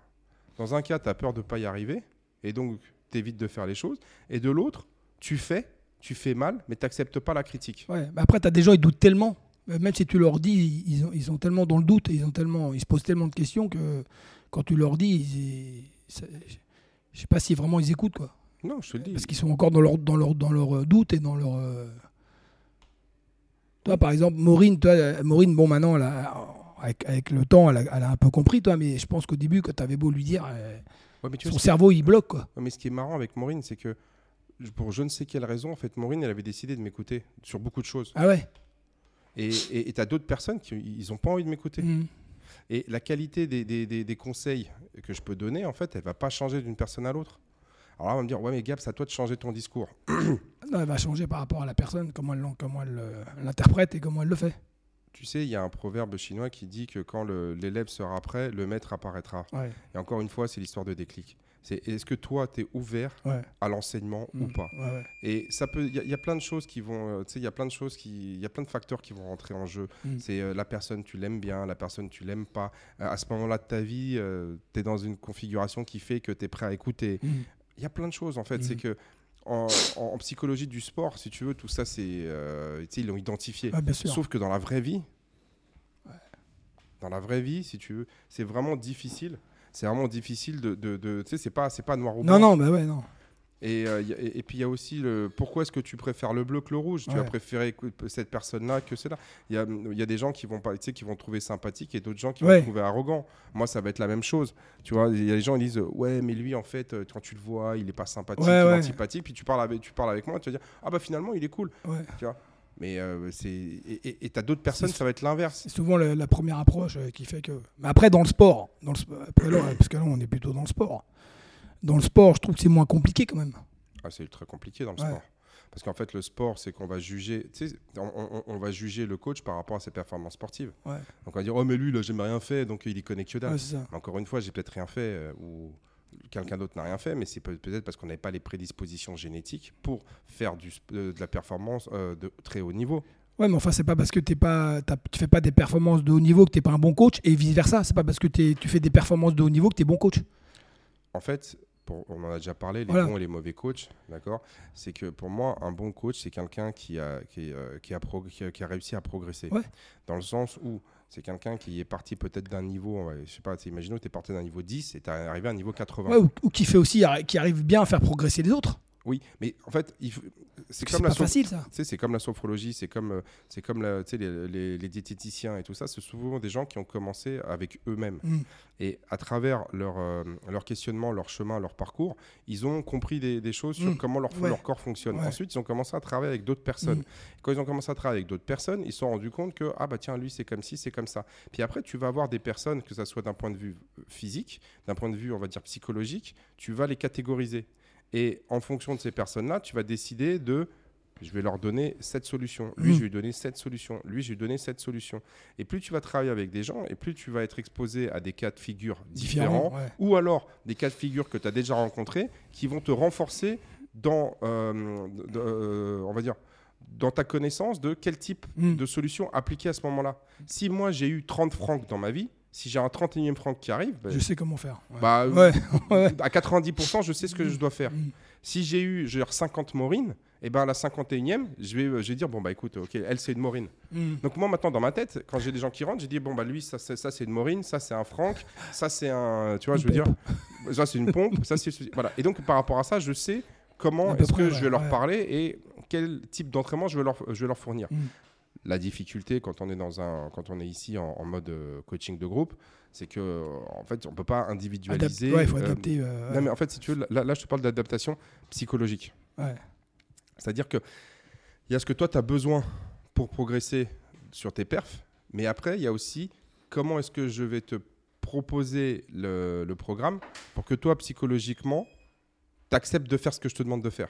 dans un cas, tu as peur de pas y arriver, et donc tu évites de faire les choses. Et de l'autre, tu fais, tu fais mal, mais tu n'acceptes pas la critique. Ouais, mais après, tu as des gens, ils doutent tellement. Euh, Même si tu leur dis, ils, ont, ils sont tellement dans le doute, et ils, ont tellement, ils se posent tellement de questions que quand tu leur dis, ils, je sais pas si vraiment ils écoutent. Quoi. Non, je te le dis. Parce qu'ils sont encore dans leur, dans leur, dans leur euh, doute et dans leur. euh, Toi, par exemple, Maureen, toi, Maureen bon, maintenant, elle a- avec, avec le temps, elle a, elle a un peu compris, toi, mais je pense qu'au début, quand tu avais beau lui dire, Ouais, mais, tu son cerveau, il bloque. Quoi. ouais, mais ce qui est marrant avec Maureen, c'est que pour je ne sais quelle raison, en fait, Maureen, elle avait décidé de m'écouter sur beaucoup de choses. Ah ouais? Et tu as d'autres personnes qui ils ont pas envie de m'écouter. Mhm. Et la qualité des, des- des- des conseils que je peux donner, en fait, elle va pas changer d'une personne à l'autre. Alors là, on va me dire, ouais, mais Gab, c'est à toi de changer ton discours. Non, elle va changer par rapport à la personne, comment elle, comment euh, l'interprète et comment elle le fait. Tu sais, il y a un proverbe chinois qui dit que quand l'élève sera prêt, le maître apparaîtra. Ouais, Et encore une fois, c'est l'histoire de déclic. C'est est-ce que toi, tu es ouvert ouais. à l'enseignement ou Mhm. pas Ouais, ouais. Et ça peut, il y, a- il y a plein de choses qui vont, euh, tu sais, il y a plein de choses qui, il y a plein de facteurs qui vont rentrer en jeu. Mhm. C'est euh, la personne, tu l'aimes bien, la personne, tu l'aimes pas. Euh, à ce moment-là de ta vie, tu es dans une configuration qui fait que tu es prêt à écouter. Mhm. Il y a plein de choses en fait. C'est que en, en- en psychologie du sport, si tu veux, tout ça, c'est, euh, ils l'ont identifié. Ah, bien sûr. Sauf que dans la vraie vie, dans la vraie vie, si tu veux, c'est vraiment difficile. C'est vraiment difficile de, de, de- tu sais, c'est pas, c'est pas noir ou blanc. Non, non, bah ouais, non. Et, euh, et, et puis il y a aussi le pourquoi est-ce que tu préfères le bleu que le rouge? Tu Ouais. préférer écou- cette personne-là que celle-là. Il y a, il y a des gens qui vont pas, tu sais, qui vont trouver sympathique et d'autres gens qui Ouais. vont trouver arrogant. Moi, ça va être la même chose. Tu vois, il y a des gens qui disent ouais, mais lui en fait, euh, quand tu le vois, il est pas sympathique, Ouais, il est antipathique. Puis tu parles avec, tu parles avec moi, tu vas dire ah bah finalement il est cool. Ouais. Tu vois? Mais euh, c'est et et t'as d'autres personnes, ça va être l'inverse. C'est souvent la première approche euh, qui fait que. Mais après, dans le sport, dans le, après, là, parce que là, on est plutôt dans le sport. Dans le sport, je trouve que c'est moins compliqué quand même. Ah, c'est très compliqué dans le Ouais. sport. Parce qu'en fait, le sport, c'est qu'on va juger, tu sais, on, on- on va juger le coach par rapport à ses performances sportives. Ouais. Donc on va dire, oh mais lui, là, j'ai rien fait, donc il y connaît que dalle. Ouais. Mais Encore une fois, j'ai peut-être rien fait euh, ou quelqu'un d'autre n'a rien fait, mais c'est peut- peut-être parce qu'on n'avait pas les prédispositions génétiques pour faire du, euh, de la performance euh, de très haut niveau. Ouais, mais enfin, c'est pas parce que t'es pas, tu fais pas des performances de haut niveau que t'es pas un bon coach, et vice versa. C'est pas parce que t'es- tu fais des performances de haut niveau que t'es bon coach. En fait, pour- on en a déjà parlé, les Voilà. bons et les mauvais coachs, d'accord? C'est que pour moi, un bon coach, c'est quelqu'un qui a, qui, euh, qui a- qui a réussi à progresser. Ouais. Dans le sens où c'est quelqu'un qui est parti peut-être d'un niveau, je sais pas, imaginons que tu es parti d'un niveau 10 et tu es arrivé à un niveau 80. Ouais, ou, ou qui fait aussi, qui arrive bien à faire progresser les autres. Oui, mais en fait, faut- c'est comme la soph- facile, ça. tu sais, c'est comme la sophrologie, c'est comme, euh, c'est comme la- les, les- les diététiciens et tout ça. C'est souvent des gens qui ont commencé avec eux-mêmes. Mm. Et à travers leur, euh, leur questionnement, leur chemin, leur parcours, ils ont compris des, des choses sur Mm. comment leur, Ouais. leur corps fonctionne. Ouais. Ensuite, ils ont commencé à travailler avec d'autres personnes. Mm. Quand ils ont commencé à travailler avec d'autres personnes, ils se sont rendus compte que, ah bah tiens, lui, c'est comme ci, c'est comme ça. Puis après, tu vas avoir des personnes, que ce soit d'un point de vue euh, physique, d'un point de vue, on va dire, psychologique, tu vas les catégoriser. Et en fonction de ces personnes-là, tu vas décider de je vais leur donner cette solution. Lui, Mm. je vais lui donner cette solution. Lui, je vais lui donner cette solution. Et plus tu vas travailler avec des gens, et plus tu vas être exposé à des cas de figure différents, Différent, ouais. ou alors des cas de figure que tu as déjà rencontrés, qui vont te renforcer dans, euh, de- euh, on va dire, dans ta connaissance de quel type Mm. de solution appliquer à ce moment-là. Si moi, j'ai eu 30 francs dans ma vie, si j'ai un 31e franc qui arrive, bah, Je sais comment faire. Ouais. bah, Ouais, ouais. à 90%, je sais ce que je dois faire. Mm. Si j'ai eu genre 50 Maureen, et ben à la 51e, je vais, euh, je vais dire bon bah écoute, ok, elle c'est une Maureen. Mm. Donc moi maintenant dans ma tête, quand j'ai des gens qui rentrent, j'ai dit bon bah lui ça c'est ça c'est une Maureen, ça c'est un Franck, ça c'est un, tu vois, Une je veux dire, pompe. ça c'est une pompe, ça c'est voilà. Et donc par rapport à ça, je sais comment est-ce que je vais leur parler et quel type d'entraînement je vais leur, je vais leur fournir. Mm. La difficulté quand on est dans un, quand on est ici en, en mode euh, coaching de groupe, c'est que en fait on peut pas individualiser. ouais, il faut euh, adapter. euh, non mais en fait si tu veux, là, là je te parle d'adaptation psychologique. ouais. C'est-à-dire que il y a ce que toi tu as besoin pour progresser sur tes perfs, mais après il y a aussi comment est-ce que je vais te proposer le, le programme pour que toi, psychologiquement, tu acceptes de faire ce que je te demande de faire.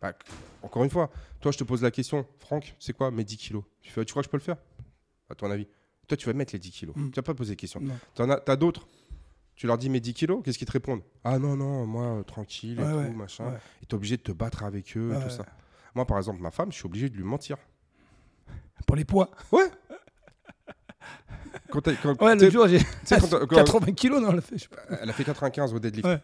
Bah, encore une fois, toi, je te pose la question, Franck, c'est quoi mes 10 kilos? Tu, fais, tu crois que je peux le faire? À ton avis Toi, tu vas mettre les 10 kilos. Hmm. Tu vas pas poser de question. Tu as, d'autres? Tu leur dis mes 10 kilos, qu'est-ce qu'ils te répondent? Ah non, non, moi, euh, tranquille et Ouais, tout, ouais, machin. ouais. Et tu es obligé de te battre avec eux et Ouais, tout ouais. ça. Moi, par exemple, ma femme, je suis obligé de lui mentir. Pour les poids. Quand t'as- quand- Ouais, le jour, j'ai tu sais, quand t'as- quand- 80 kilos, non, elle a fait. je sais pas. Elle a fait 95 au deadlift. Ouais.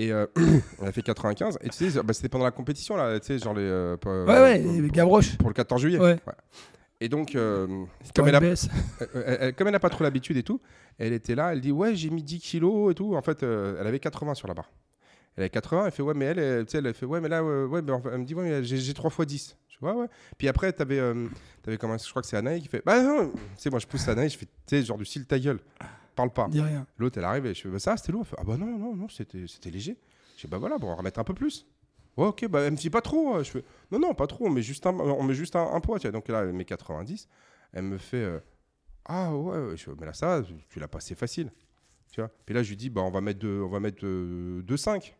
Et euh, elle a fait 95. Et tu sais, bah, c'était pendant la compétition, là, tu sais, genre les. euh, pas- Ouais, ouais, euh, les Gavroche. Pour le 14 juillet. Ouais. Et donc, euh, comme, elle a, elle- comme elle pas trop l'habitude et tout, elle était là, elle dit Ouais, j'ai mis 10 kilos et tout. En fait, elle avait 80 sur la barre. Elle avait 80, elle fait Ouais, mais elle, elle, elle fait Ouais, mais là, ouais, mais elle me dit Ouais, mais j'ai j'ai 3 fois 10. Je vois, ouais. Puis après, tu avais, comment je crois que c'est Anaï qui fait Bah non, tu sais, moi je pousse Anaï, je fais, tu sais, genre du style ta gueule, parle pas. Dis rien. L'autre, elle arrive et je fais bah, ça, c'était lourd. Elle fait, ah bah non, non, non, c'était c'était léger. Je fais bah voilà, bon, on va remettre un peu plus. Ouais, ok, bah elle me dit pas trop. hein. Je fais non, non, pas trop, on met juste un, on met juste un, un poids. Tu vois. Donc là, elle met 90. Elle me fait euh, ah ouais. Je fais, mais là, ça, tu l'as passé facile. Tu vois. Puis là, je lui dis bah on va mettre deux, on va mettre euh, deux 5.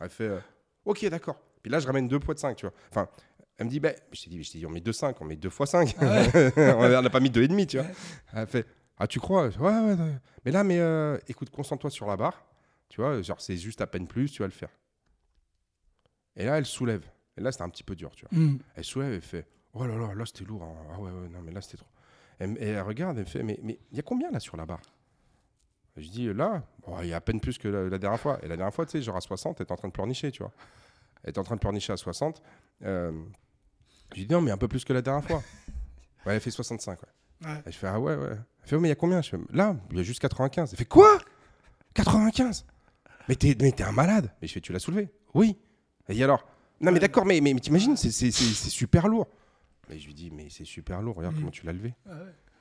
Elle fait euh, ok, d'accord. Puis là, je ramène deux poids de 5, tu vois. Enfin, elle me dit, bah, je t'ai dit, je t'ai dit, on met 2 5, on met 2 fois 5. on n'a pas mis 2,5, tu vois. Elle fait, ah, tu crois? Ouais, ouais, ouais. Mais là, mais euh, écoute, concentre-toi sur la barre. Tu vois, genre, c'est juste à peine plus, tu vas le faire. Et là, elle soulève. Et là, c'était un petit peu dur, tu vois. Hmm. Elle soulève et fait, oh là là, là, c'était lourd. hein. Ah ouais, ouais, non, mais là, c'était trop. Et elle regarde, elle fait, mais mais il y a combien là sur la barre? Je dis, là, il y a à peine plus que la, la dernière fois. Et la dernière fois, tu sais, genre à 60, elle était en train de pleurnicher, tu vois. Elle était en train de pleurnicher à 60. Euh, je lui dis, non, mais un peu plus que la dernière fois. Ouais, elle fait 65, ouais. Ouais. Et je fais, ah ouais, ouais. Elle fait, oh, mais il y a combien? Je fais, Là, il y a juste 95. Elle fait, quoi? 95 Mais t'es un malade. Mais je fais, tu l'as soulevé? Oui. Et alors? Non, mais d'accord, mais, mais, mais t'imagines, c'est- c'est c'est- c'est super lourd. Mais je lui dis, mais c'est super lourd, regarde Mhm. comment tu l'as levé. Ouais.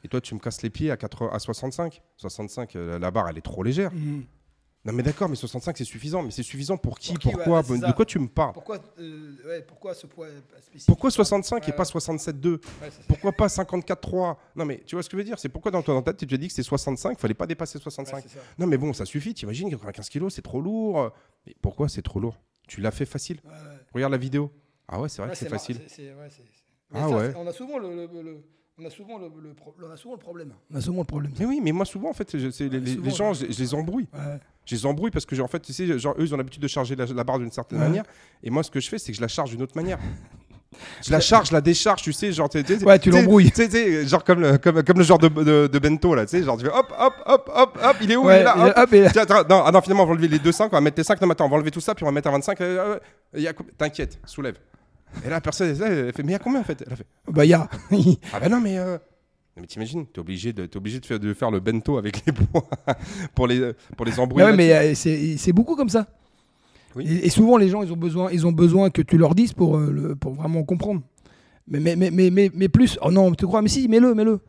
Et toi, tu me casses les pieds à, 80 à 65 65, euh, la barre, elle est trop légère. Hmm. Non, mais d'accord, mais 65, c'est suffisant. Mais c'est suffisant pour qui, Pour qui, ouais, Pourquoi ouais, De quoi tu me parles Pourquoi, euh, ouais, pourquoi ce poids spécifique Pourquoi 65 et Ouais, pas ouais. 67,2 Ouais, c'est ça. Pourquoi pas 54,3 Non, mais tu vois ce que je veux dire C'est pourquoi dans ton tête, tu te dis que c'est 65, fallait pas dépasser 65. Ouais, c'est ça. Non, mais bon, ça suffit. T'imagines, 95 kilos, c'est trop lourd. Mais pourquoi c'est trop lourd? Tu l'as fait facile. Ouais, ouais. Regarde la vidéo. Ah ouais, c'est vrai Ouais, que c'est facile. Ah ça, On a souvent le, le- le- on a souvent le, le pro- on a souvent le problème. On a souvent le problème. Mais oui, mais moi souvent en fait, je- les, Ouais, les- souvent, les gens, je- je, je les embrouille. Ouais. Je les embrouille parce que en fait, tu sais, genre eux ils ont l'habitude de charger la, la barre d'une certaine Ouais. manière, et moi ce que je fais, c'est que je la charge d'une autre manière. Je la charge, je la décharge, tu sais, genre, tu sais, Ouais, tu l'embrouilles. Tu sais, genre comme le, comme, comme le genre de, de, de bento là, tu sais, genre tu fais hop, hop, hop, hop, hop, il est où, il Ouais, est là, hop. hop, et- Tiens, attends, non, ah non, finalement, on va enlever les deux 5, on va mettre les 5. Non, mais attends, on va enlever tout ça, puis on va mettre à 25. euh, euh, il co- T'inquiète, soulève. Et là, la personne, elle, elle fait, mais il y a combien en fait? Elle a fait, Bah, il y a. ah bah non, mais. euh, Mais t'imagines, t'es obligé, de, t'es obligé de, faire, de faire le bento avec les poids pour les, pour les embrouiller. Ouais, mais euh, c'est c'est beaucoup comme ça. Oui. Et, et souvent, les gens, ils ont besoin, ils ont besoin que tu leur dises pour, euh, le- pour vraiment comprendre. Mais, mais, mais, mais, mais, mais plus, oh non, tu crois, mais si, mets-le, mets-le.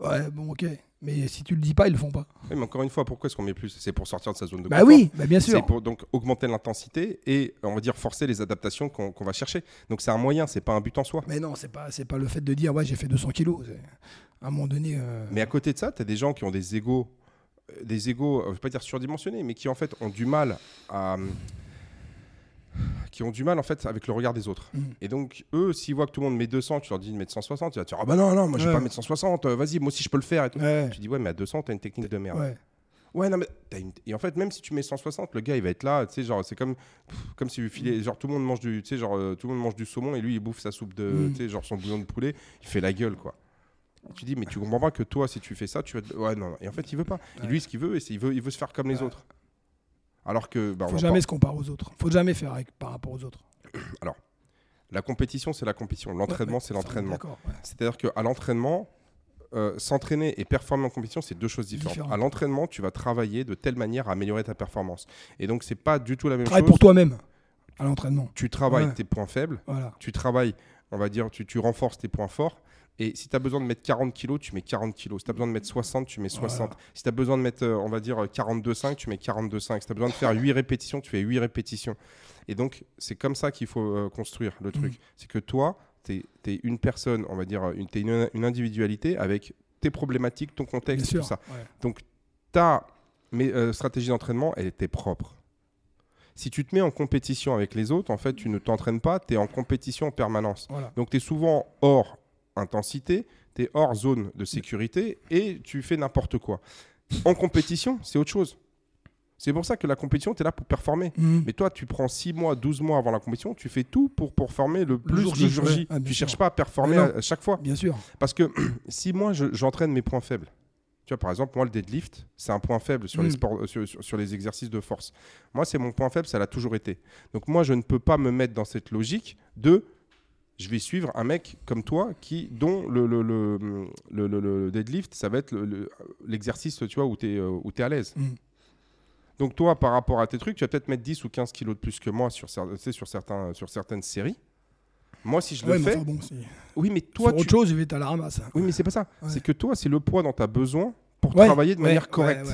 Ouais, bon, ok. Mais si tu le dis pas, ils le font pas. Oui, mais encore une fois, pourquoi est-ce qu'on met plus? C'est pour sortir de sa zone de Bah confort. oui, bah bien sûr. C'est pour donc augmenter l'intensité et on va dire forcer les adaptations qu'on qu'on va chercher. Donc c'est un moyen, c'est pas un but en soi. Mais non, c'est pas, c'est pas le fait de dire, ouais, j'ai fait 200 kilos. À un moment donné. euh, Mais à côté de ça, tu as des gens qui ont des égaux, des égaux, euh, je vais pas dire surdimensionnés, mais qui en fait ont du mal à qui ont du mal en fait avec le regard des autres. Mhm. Et donc eux, s'ils voient que tout le monde met 200, tu leur dis de mettre 160, tu vas dire ah bah non non, moi je vais pas mettre 160, euh, vas-y, moi aussi je peux le faire et tout. Ouais, Tu dis ouais, mais à 200, tu as une technique de merde. ouais. Ouais, non, mais t'as une- et en fait, même si tu mets 160, le gars il va être là, tu sais, genre, c'est comme, pff, comme si vous filez, genre, tout le monde mange du, tu sais, genre, tout le monde mange du saumon et lui il bouffe sa soupe de, Mm. tu sais, genre, son bouillon de poulet, il fait la gueule, quoi. Tu dis, mais tu comprends pas que toi, si tu fais ça, tu vas. te- Ouais, non, non. Et en fait, il veut pas. Et lui, ce qu'il veut, c'est il veut, il veut se faire comme les autres. Alors que, bah, Faut jamais pas- se comparer aux autres. Faut jamais faire avec, par rapport aux autres. la compétition, c'est la compétition. L'entraînement, Ouais, c'est l'entraînement. Ouais. C'est-à-dire qu'à l'entraînement, euh, s'entraîner et performer en compétition, c'est deux choses différentes. À l'entraînement, tu vas travailler de telle manière à améliorer ta performance. Et donc, c'est pas du tout la même Travaille chose. pour toi-même à l'entraînement. Tu travailles Ouais. tes points faibles, Voilà. tu travailles, on va dire, tu, tu renforces tes points forts. Et si tu as besoin de mettre 40 kilos, tu mets 40 kilos. Si tu as besoin de mettre 60, tu mets 60. Si tu as besoin de mettre, euh, on va dire, 42,5, tu mets 42,5. Si tu as besoin de faire 8 répétitions, tu fais 8 répétitions. Et donc, c'est comme ça qu'il faut euh, construire le truc. C'est que toi, tu es, une personne, on va dire, une, t'es une, une individualité avec tes problématiques, ton contexte, sûr. tout ça. ouais. Donc, ta euh, stratégie d'entraînement, elle était propre. Si tu te mets en compétition avec les autres, en fait, tu ne t'entraînes pas, tu es en compétition en permanence. Voilà. Donc, tu es souvent hors intensité, tu es hors zone de sécurité et tu fais n'importe quoi. En compétition, c'est autre chose. C'est pour ça que la compétition, tu es là pour performer. Mhm. Mais toi, tu prends 6 mois, 12 mois avant la compétition, tu fais tout pour performer le plus jour le jour. J. Ah, tu cherches pas à performer Mais à, chaque fois. Bien sûr. Parce que si moi, je- j'entraîne mes points faibles, tu vois, par exemple, moi, le deadlift, c'est un point faible sur, les Mm. sports, euh, sur, sur- sur les exercices de force. Moi, c'est mon point faible, ça l'a toujours été. Donc, moi, je ne peux pas me mettre dans cette logique de je vais suivre un mec comme toi qui, dont le, le, le, le- le- le deadlift, ça va être le- le- l'exercice tu vois, où tu es, à l'aise. Mm. Donc, toi, par rapport à tes trucs, tu vas peut-être mettre 10 ou 15 kilos de plus que moi sur, certains, sur certaines séries. Moi, si je Ouais, le fais, enfin, bon, c'est- oui, mais toi, sur tu, autre chose, je vais à la ramasse. oui, mais c'est pas ça. Ouais. C'est que toi, c'est le poids dont tu as besoin pour Ouais, travailler de manière correcte.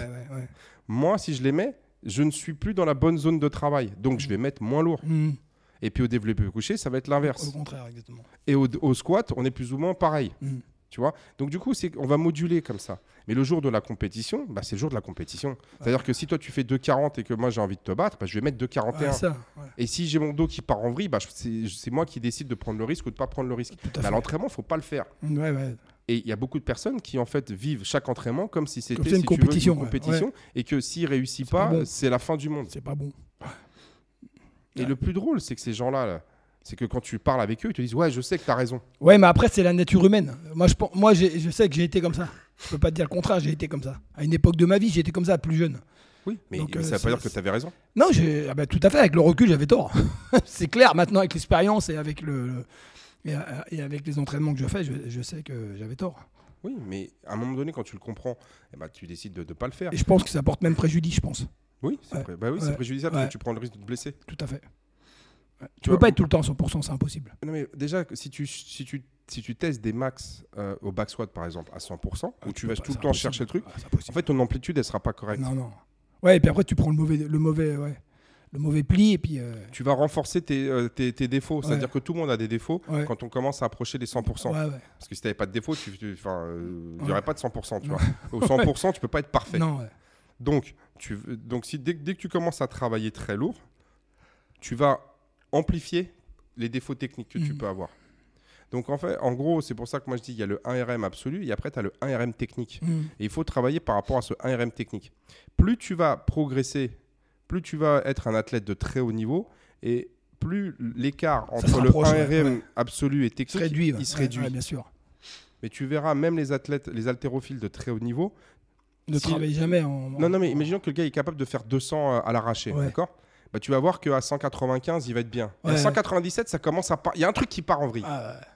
Moi, si je les mets, je ne suis plus dans la bonne zone de travail. Donc, je vais mettre moins lourd. Mhm. Et puis, au développé couché, ça va être Au l'inverse. contraire, exactement. Et au, au squat, on est plus ou moins pareil. Mhm. Tu vois Donc, du coup, on va moduler comme ça. Mais le jour de la compétition, bah, c'est le jour de la compétition. C'est-à-dire que si toi, tu fais 2,40 et que moi, j'ai envie de te battre, bah, je vais mettre 2,41. Ouais, ouais, Et si j'ai mon dos qui part en vrille, bah, c'est moi qui décide de prendre le risque ou de pas prendre le risque. tout à l'entraînement, faut pas le faire. Ouais. Et il y a beaucoup de personnes qui en fait vivent chaque entraînement comme si c'était une veux, compétition, une ouais. compétition et que s'il réussit C'est pas pas, bon. c'est la fin du monde. C'est pas bon. Et Ouais. le plus drôle, c'est que ces gens-là, là, c'est que quand tu parles avec eux, ils te disent ouais, je sais que tu as raison. Ouais, mais après, c'est la nature humaine. Moi, je, moi je sais que j'ai été comme ça. Je peux pas te dire le contraire, j'ai été comme ça. À une époque de ma vie, j'ai été comme ça, plus jeune. Oui, mais Donc, ça euh, veut pas dire que tu avais raison. Non, ah bah, tout à fait, avec le recul, j'avais tort. c'est clair, maintenant, avec l'expérience et avec le. le- et, euh, et avec les entraînements que je fais, je, je sais que j'avais tort. Oui, mais à un moment donné, quand tu le comprends, eh ben, tu décides de ne pas le faire. Et je pense que ça porte même préjudice, je pense. Oui, c'est Ouais. pré- bah oui, Ouais. préjudiciable parce que tu prends le risque de te blesser. Tout à fait. Tu Tu vois, peux pas être tout le temps à 100%, c'est impossible. Non, mais déjà, si tu, si tu, si tu testes des max euh, au back squat, par exemple, à 100%, où tu vas tout le temps impossible. chercher le truc, c'est en fait, ton amplitude, elle sera pas correcte. Non, non. Ouais, et puis après, tu prends le mauvais, le mauvais, ouais, le mauvais pli, et puis. euh, Tu vas renforcer tes, euh, tes, tes défauts. Ouais. C'est-à-dire que tout le monde a des défauts Ouais. quand on commence à approcher les 100%. ouais, ouais. Parce que si tu n'avais pas de défauts, tu, tu- n'y aurait pas de 100%. Tu vois. Au 100%, tu peux pas être parfait. Non, ouais. Donc, tu, donc si, dès, dès que tu commences à travailler très lourd, tu vas amplifier les défauts techniques que tu Mhm. peux avoir. Donc, en fait, en gros, c'est pour ça que moi je dis il y a le 1RM absolu et après tu as le 1RM technique. Mhm. Et il faut travailler par rapport à ce 1RM technique. Plus tu vas progresser, plus tu vas être un athlète de très haut niveau et plus l'écart entre le rapproche, 1RM ouais, absolu et Il se technique, réduit. ouais. il se réduit. ouais, bien sûr. Mais tu verras même les athlètes, les haltérophiles de très haut niveau. Ne Si- travaille jamais en. Non, non, mais imaginons que le gars est capable de faire 200 à l'arraché, Ouais. d'accord? Bah, Tu vas voir qu'à 195, il va être bien. Et à Ouais. 197, ça commence à... par- Il y a un truc qui part en vrille. Ah, ouais.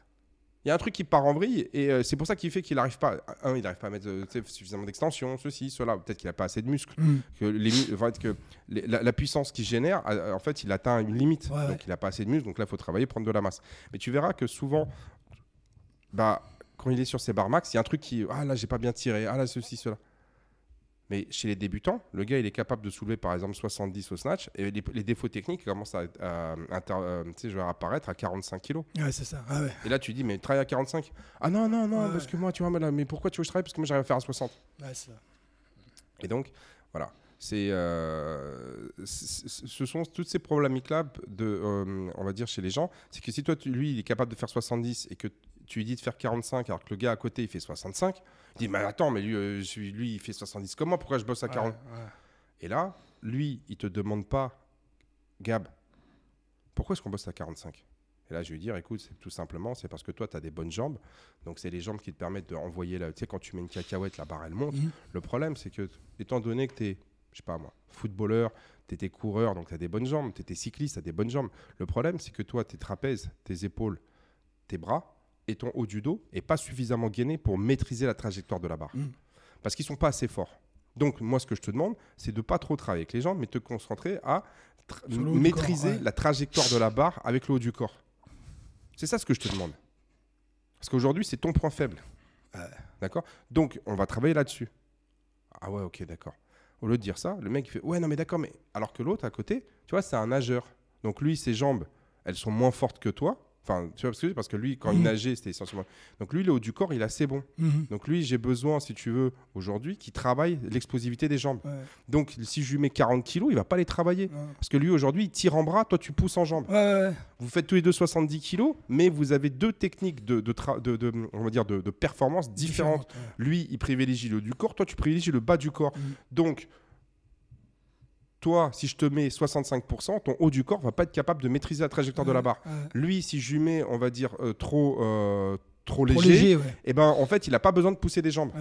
Il y a un truc qui part en vrille et euh, c'est pour ça qu'il fait qu'il n'arrive pas... Un, il n'arrive pas à mettre euh, suffisamment d'extension, ceci, cela. Peut-être qu'il n'a pas assez de muscles. Mhm. Que, les, enfin, que les- la, la puissance qu'il génère, en fait, il atteint une limite. Ouais, donc, ouais. il n'a pas assez de muscles. Donc là, il faut travailler, prendre de la masse. Mais tu verras que souvent, bah, quand il est sur ses barres max, il y a un truc qui... Ah là, j'ai pas bien tiré. Ah là, ceci, cela. Mais chez les débutants, le gars, il est capable de soulever par exemple 70 au snatch et les, les défauts techniques commencent à, euh, apparaître à 45 kilos. Ouais, c'est ça. Ah, ouais. Et là, tu dis, mais travaille à 45. Ah non, non, non, Ouais. parce que moi, tu vois, mais, là, mais pourquoi tu veux que je travaille? Parce que moi, j'arrive à faire à 60. Ouais, c'est ça. Et donc, voilà. C'est, euh, ce sont toutes ces problématiques-là, de, euh, on va dire, chez les gens. C'est que si toi, tu- lui, il est capable de faire 70 et que tu lui dis de faire 45 alors que le gars à côté, il fait 65, il dit, mais attends, mais lui, euh, je lui il fait 70 comme moi, pourquoi je bosse à 40 Ouais, ouais. Et là, lui, il te demande pas, Gab, pourquoi est-ce qu'on bosse à 45 Et là, je lui dire, écoute, c'est tout simplement, c'est parce que toi, tu as des bonnes jambes. Donc, c'est les jambes qui te permettent d'envoyer, la... tu sais, quand tu mets une cacahuète, la barre, elle monte. Mhm. Le problème, c'est que, étant donné que tu es, je sais pas moi, footballeur, tu étais coureur, donc tu as des bonnes jambes, tu étais cycliste, tu as des bonnes jambes. Le problème, c'est que toi, tes trapèzes, tes épaules, tes bras et ton haut du dos est pas suffisamment gainé pour maîtriser la trajectoire de la barre. Mhm. Parce qu'ils sont pas assez forts. Donc, moi, ce que je te demande, c'est de pas trop travailler avec les jambes, mais te concentrer à maîtriser corps, ouais. la trajectoire de la barre avec le haut du corps. C'est ça ce que je te demande. Parce qu'aujourd'hui, c'est ton point faible. D'accord? Donc, on va travailler là-dessus. Ah ouais, ok, d'accord. Au lieu de dire ça, le mec il fait Ouais, non, mais d'accord, mais. Alors que l'autre à côté, tu vois, c'est un nageur. Donc, lui, ses jambes, elles sont moins fortes que toi, Enfin, tu vois parce que, parce que lui, quand il Mhm. nageait, c'était essentiellement. Donc lui, le haut du corps, il est assez bon. Mhm. Donc lui, j'ai besoin, si tu veux, aujourd'hui, qu'il travaille l'explosivité des jambes. Ouais. Donc si je lui mets 40 kilos, il va pas les travailler. Ouais. Parce que lui, aujourd'hui, il tire en bras, toi, tu pousses en jambes. Ouais. Vous faites tous les deux 70 kilos, mais vous avez deux techniques de, de, tra- de- de- on va dire de, performance différentes. Différente. Lui, il privilégie le haut du corps, toi, tu privilégies le bas du corps. Mhm. Donc, toi, si je te mets 65%, ton haut du corps va pas être capable de maîtriser la trajectoire de la barre. Ouais. Lui, si je lui mets, on va dire, euh, trop, euh, trop Trop léger, léger, ouais. eh ben, en fait, il n'a pas besoin de pousser des jambes.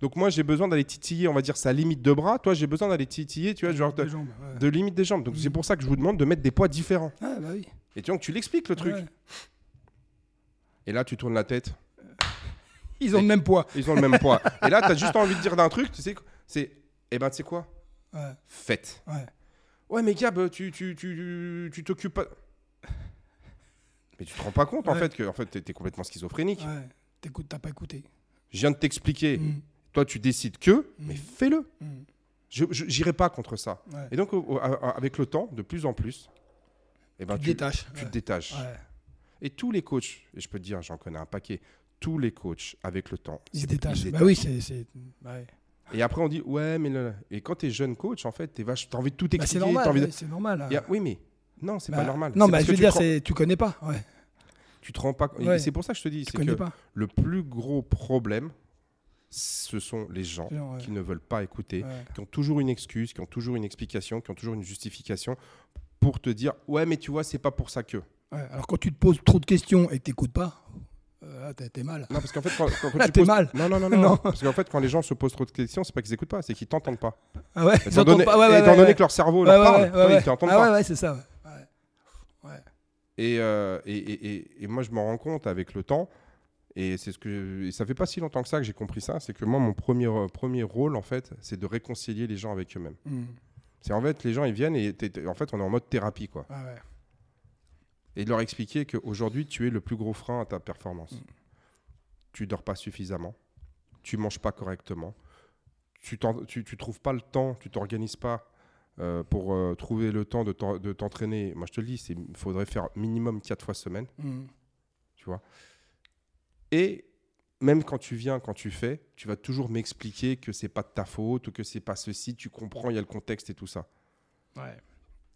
Donc moi, j'ai besoin d'aller titiller, on va dire, sa limite de bras. Toi, j'ai besoin d'aller titiller, tu vois, genre de, jambes, de limite des jambes. Donc c'est pour ça que je vous demande de mettre des poids différents. Ah, bah oui. Et tu vois, que tu l'expliques le truc. Et là, tu tournes la tête. Ils ont le même poids. Ils ont le même poids. Et là, tu as juste envie de dire d'un truc, tu sais, c'est, eh ben, tu sais quoi? Ouais. Faites. Ouais. Ouais, mais Gab, tu tu tu tu t'occupes pas. Mais tu te rends pas compte en fait que en fait t'es, complètement schizophrénique. Ouais. T'écoutes, t'as pas écouté. Je viens de t'expliquer. Mhm. Toi, tu décides que, Mm. mais fais-le. Mhm. Je, j'irai pas contre ça. Ouais. Et donc, au- au- avec le temps, de plus en plus, eh ben, tu te tu, détaches. tu te détaches. Et tous les coachs, et je peux te dire, j'en connais un paquet, tous les coachs, avec le temps, Ils se ils détachent. Bah oui, c'est. C'est-. Et après, on dit, ouais, mais et quand tu es jeune coach, en fait, tu as envie de tout Bah, expliquer. c'est t'as normal. de- C'est normal. Il y a- Oui, mais non, c'est Bah, pas normal. Non, C'est mais parce je veux tu dire, c'est tu connais pas. Ouais. tu te rends pas. Ouais. C'est pour ça que je te dis, Tu c'est que pas. le plus gros problème, ce sont les gens Genre, ouais. qui ne veulent pas écouter, qui ont toujours une excuse, qui ont toujours une explication, qui ont toujours une justification pour te dire, ouais, mais tu vois, c'est pas pour ça que. Alors quand tu te poses trop de questions et que t'écoutes pas, là, t'es t'es mal. Non, parce qu'en fait, quand, quand- quand Là, tu t'es poses- mal. Non, non, non, non. Non. Parce qu'en fait, quand les gens se posent trop de questions, c'est pas qu'ils écoutent pas, c'est qu'ils t'entendent pas. Ah ouais, ils Étant donné, pas. Ouais, ouais, étant donné que leur cerveau leur parle, ils t'entendent Ah pas. ouais, ouais, c'est ça. Et, euh, et, et- et- et moi, je m'en rends compte avec le temps. Et c'est ce que ça fait pas si longtemps que ça que j'ai compris ça. C'est que moi, mon premier, euh, premier rôle, en fait, c'est de réconcilier les gens avec eux-mêmes. Mm. C'est en fait, les gens, ils viennent et en fait, on est en mode thérapie, quoi. Ah ouais. Et de leur expliquer qu'aujourd'hui, tu es le plus gros frein à ta performance. Tu dors pas suffisamment. Tu manges pas correctement. Tu, tu trouves pas le temps. Tu t'organises pas. euh, pour euh, trouver le temps de t'en- de t'entraîner, moi je te le dis, il faudrait faire minimum 4 fois semaine. Mm. tu vois. Et même quand tu viens, quand tu fais, tu vas toujours m'expliquer que c'est pas de ta faute ou que c'est pas ceci, tu comprends, il y a le contexte et tout ça. Ouais.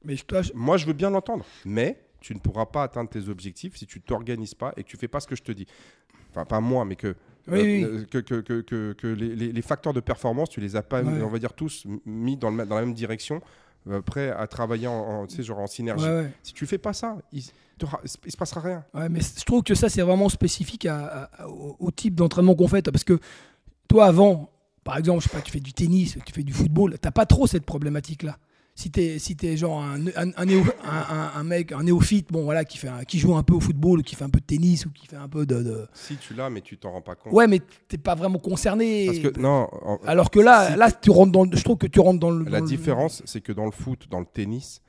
Mais je, toi, je- Moi, je veux bien l'entendre, mais tu ne pourras pas atteindre tes objectifs si tu t'organises pas et que tu fais pas ce que je te dis. Enfin, pas moi, mais que, Oui, euh, que, que, que, que- que les, les- les facteurs de performance, tu les as pas, Ouais. on va dire tous, mis dans, le, dans la même direction, euh, prêts à travailler en, en, tu sais, genre en synergie. Ouais, ouais. Si tu fais pas ça, il, il se passera rien. Ouais, mais je trouve que ça, c'est vraiment spécifique à- à- au, au type d'entraînement qu'on fait. Parce que toi, avant, par exemple, je sais pas, tu fais du tennis, tu fais du football, t'as pas trop cette problématique-là. Si t'es si es genre un, un, un néo- un- un- un mec, un néophyte, bon voilà, qui, fait qui joue un peu au football, ou qui fait un peu de tennis, ou qui fait un peu de. de- Si tu l'as, mais tu t'en rends pas compte. Ouais, mais t'es pas vraiment concerné. Parce que non, en- Alors que là, si- là, tu rentres dans le- je trouve que tu rentres dans le. La dans le- différence, c'est que dans le foot, dans le tennis,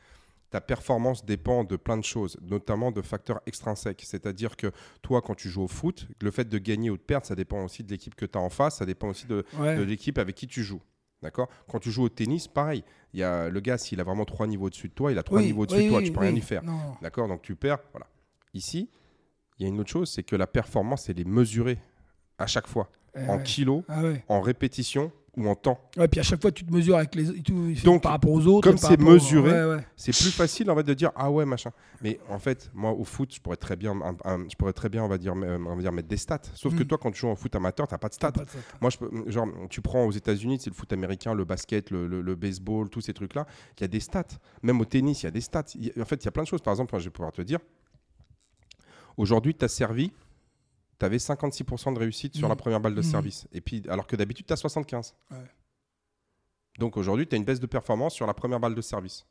ta performance dépend de plein de choses, notamment de facteurs extrinsèques. C'est-à-dire que toi, quand tu joues au foot, le fait de gagner ou de perdre, ça dépend aussi de l'équipe que tu as en face, ça dépend aussi de, Ouais. de l'équipe avec qui tu joues. D'accord? Quand tu joues au tennis, pareil. Il y a le gars, s'il a vraiment trois niveaux au-dessus de toi, il a trois Oui, niveaux au-dessus oui, de toi, oui, tu peux rien y faire. D'accord? Donc tu perds. Voilà. Ici, il y a une autre chose, c'est que la performance, elle est mesurée à chaque fois, Ouais, en ouais. kilos, Ah ouais. en répétition ou en temps. Ouais, puis à chaque fois, tu te mesures avec les tout, Donc, par rapport aux autres. comme c'est mesuré, ouais, ouais. c'est plus facile en fait de dire ah ouais machin mais en fait moi au foot je pourrais très bien un- un- je pourrais très bien on va dire euh, on va dire mettre des stats sauf que Mm. toi quand tu joues en foot amateur t'as pas de stats Pas de ça. moi je genre tu prends aux États-Unis c'est le foot américain le basket le, le- le baseball tous ces trucs là il y a des stats même au tennis il y a des stats a- en fait il y a plein de choses par exemple moi, je vais pouvoir te dire aujourd'hui tu as servi tu avais 56% de réussite sur la première balle de Mm. service et puis alors que d'habitude tu as 75 Ouais. donc aujourd'hui, tu as une baisse de performance sur la première balle de service.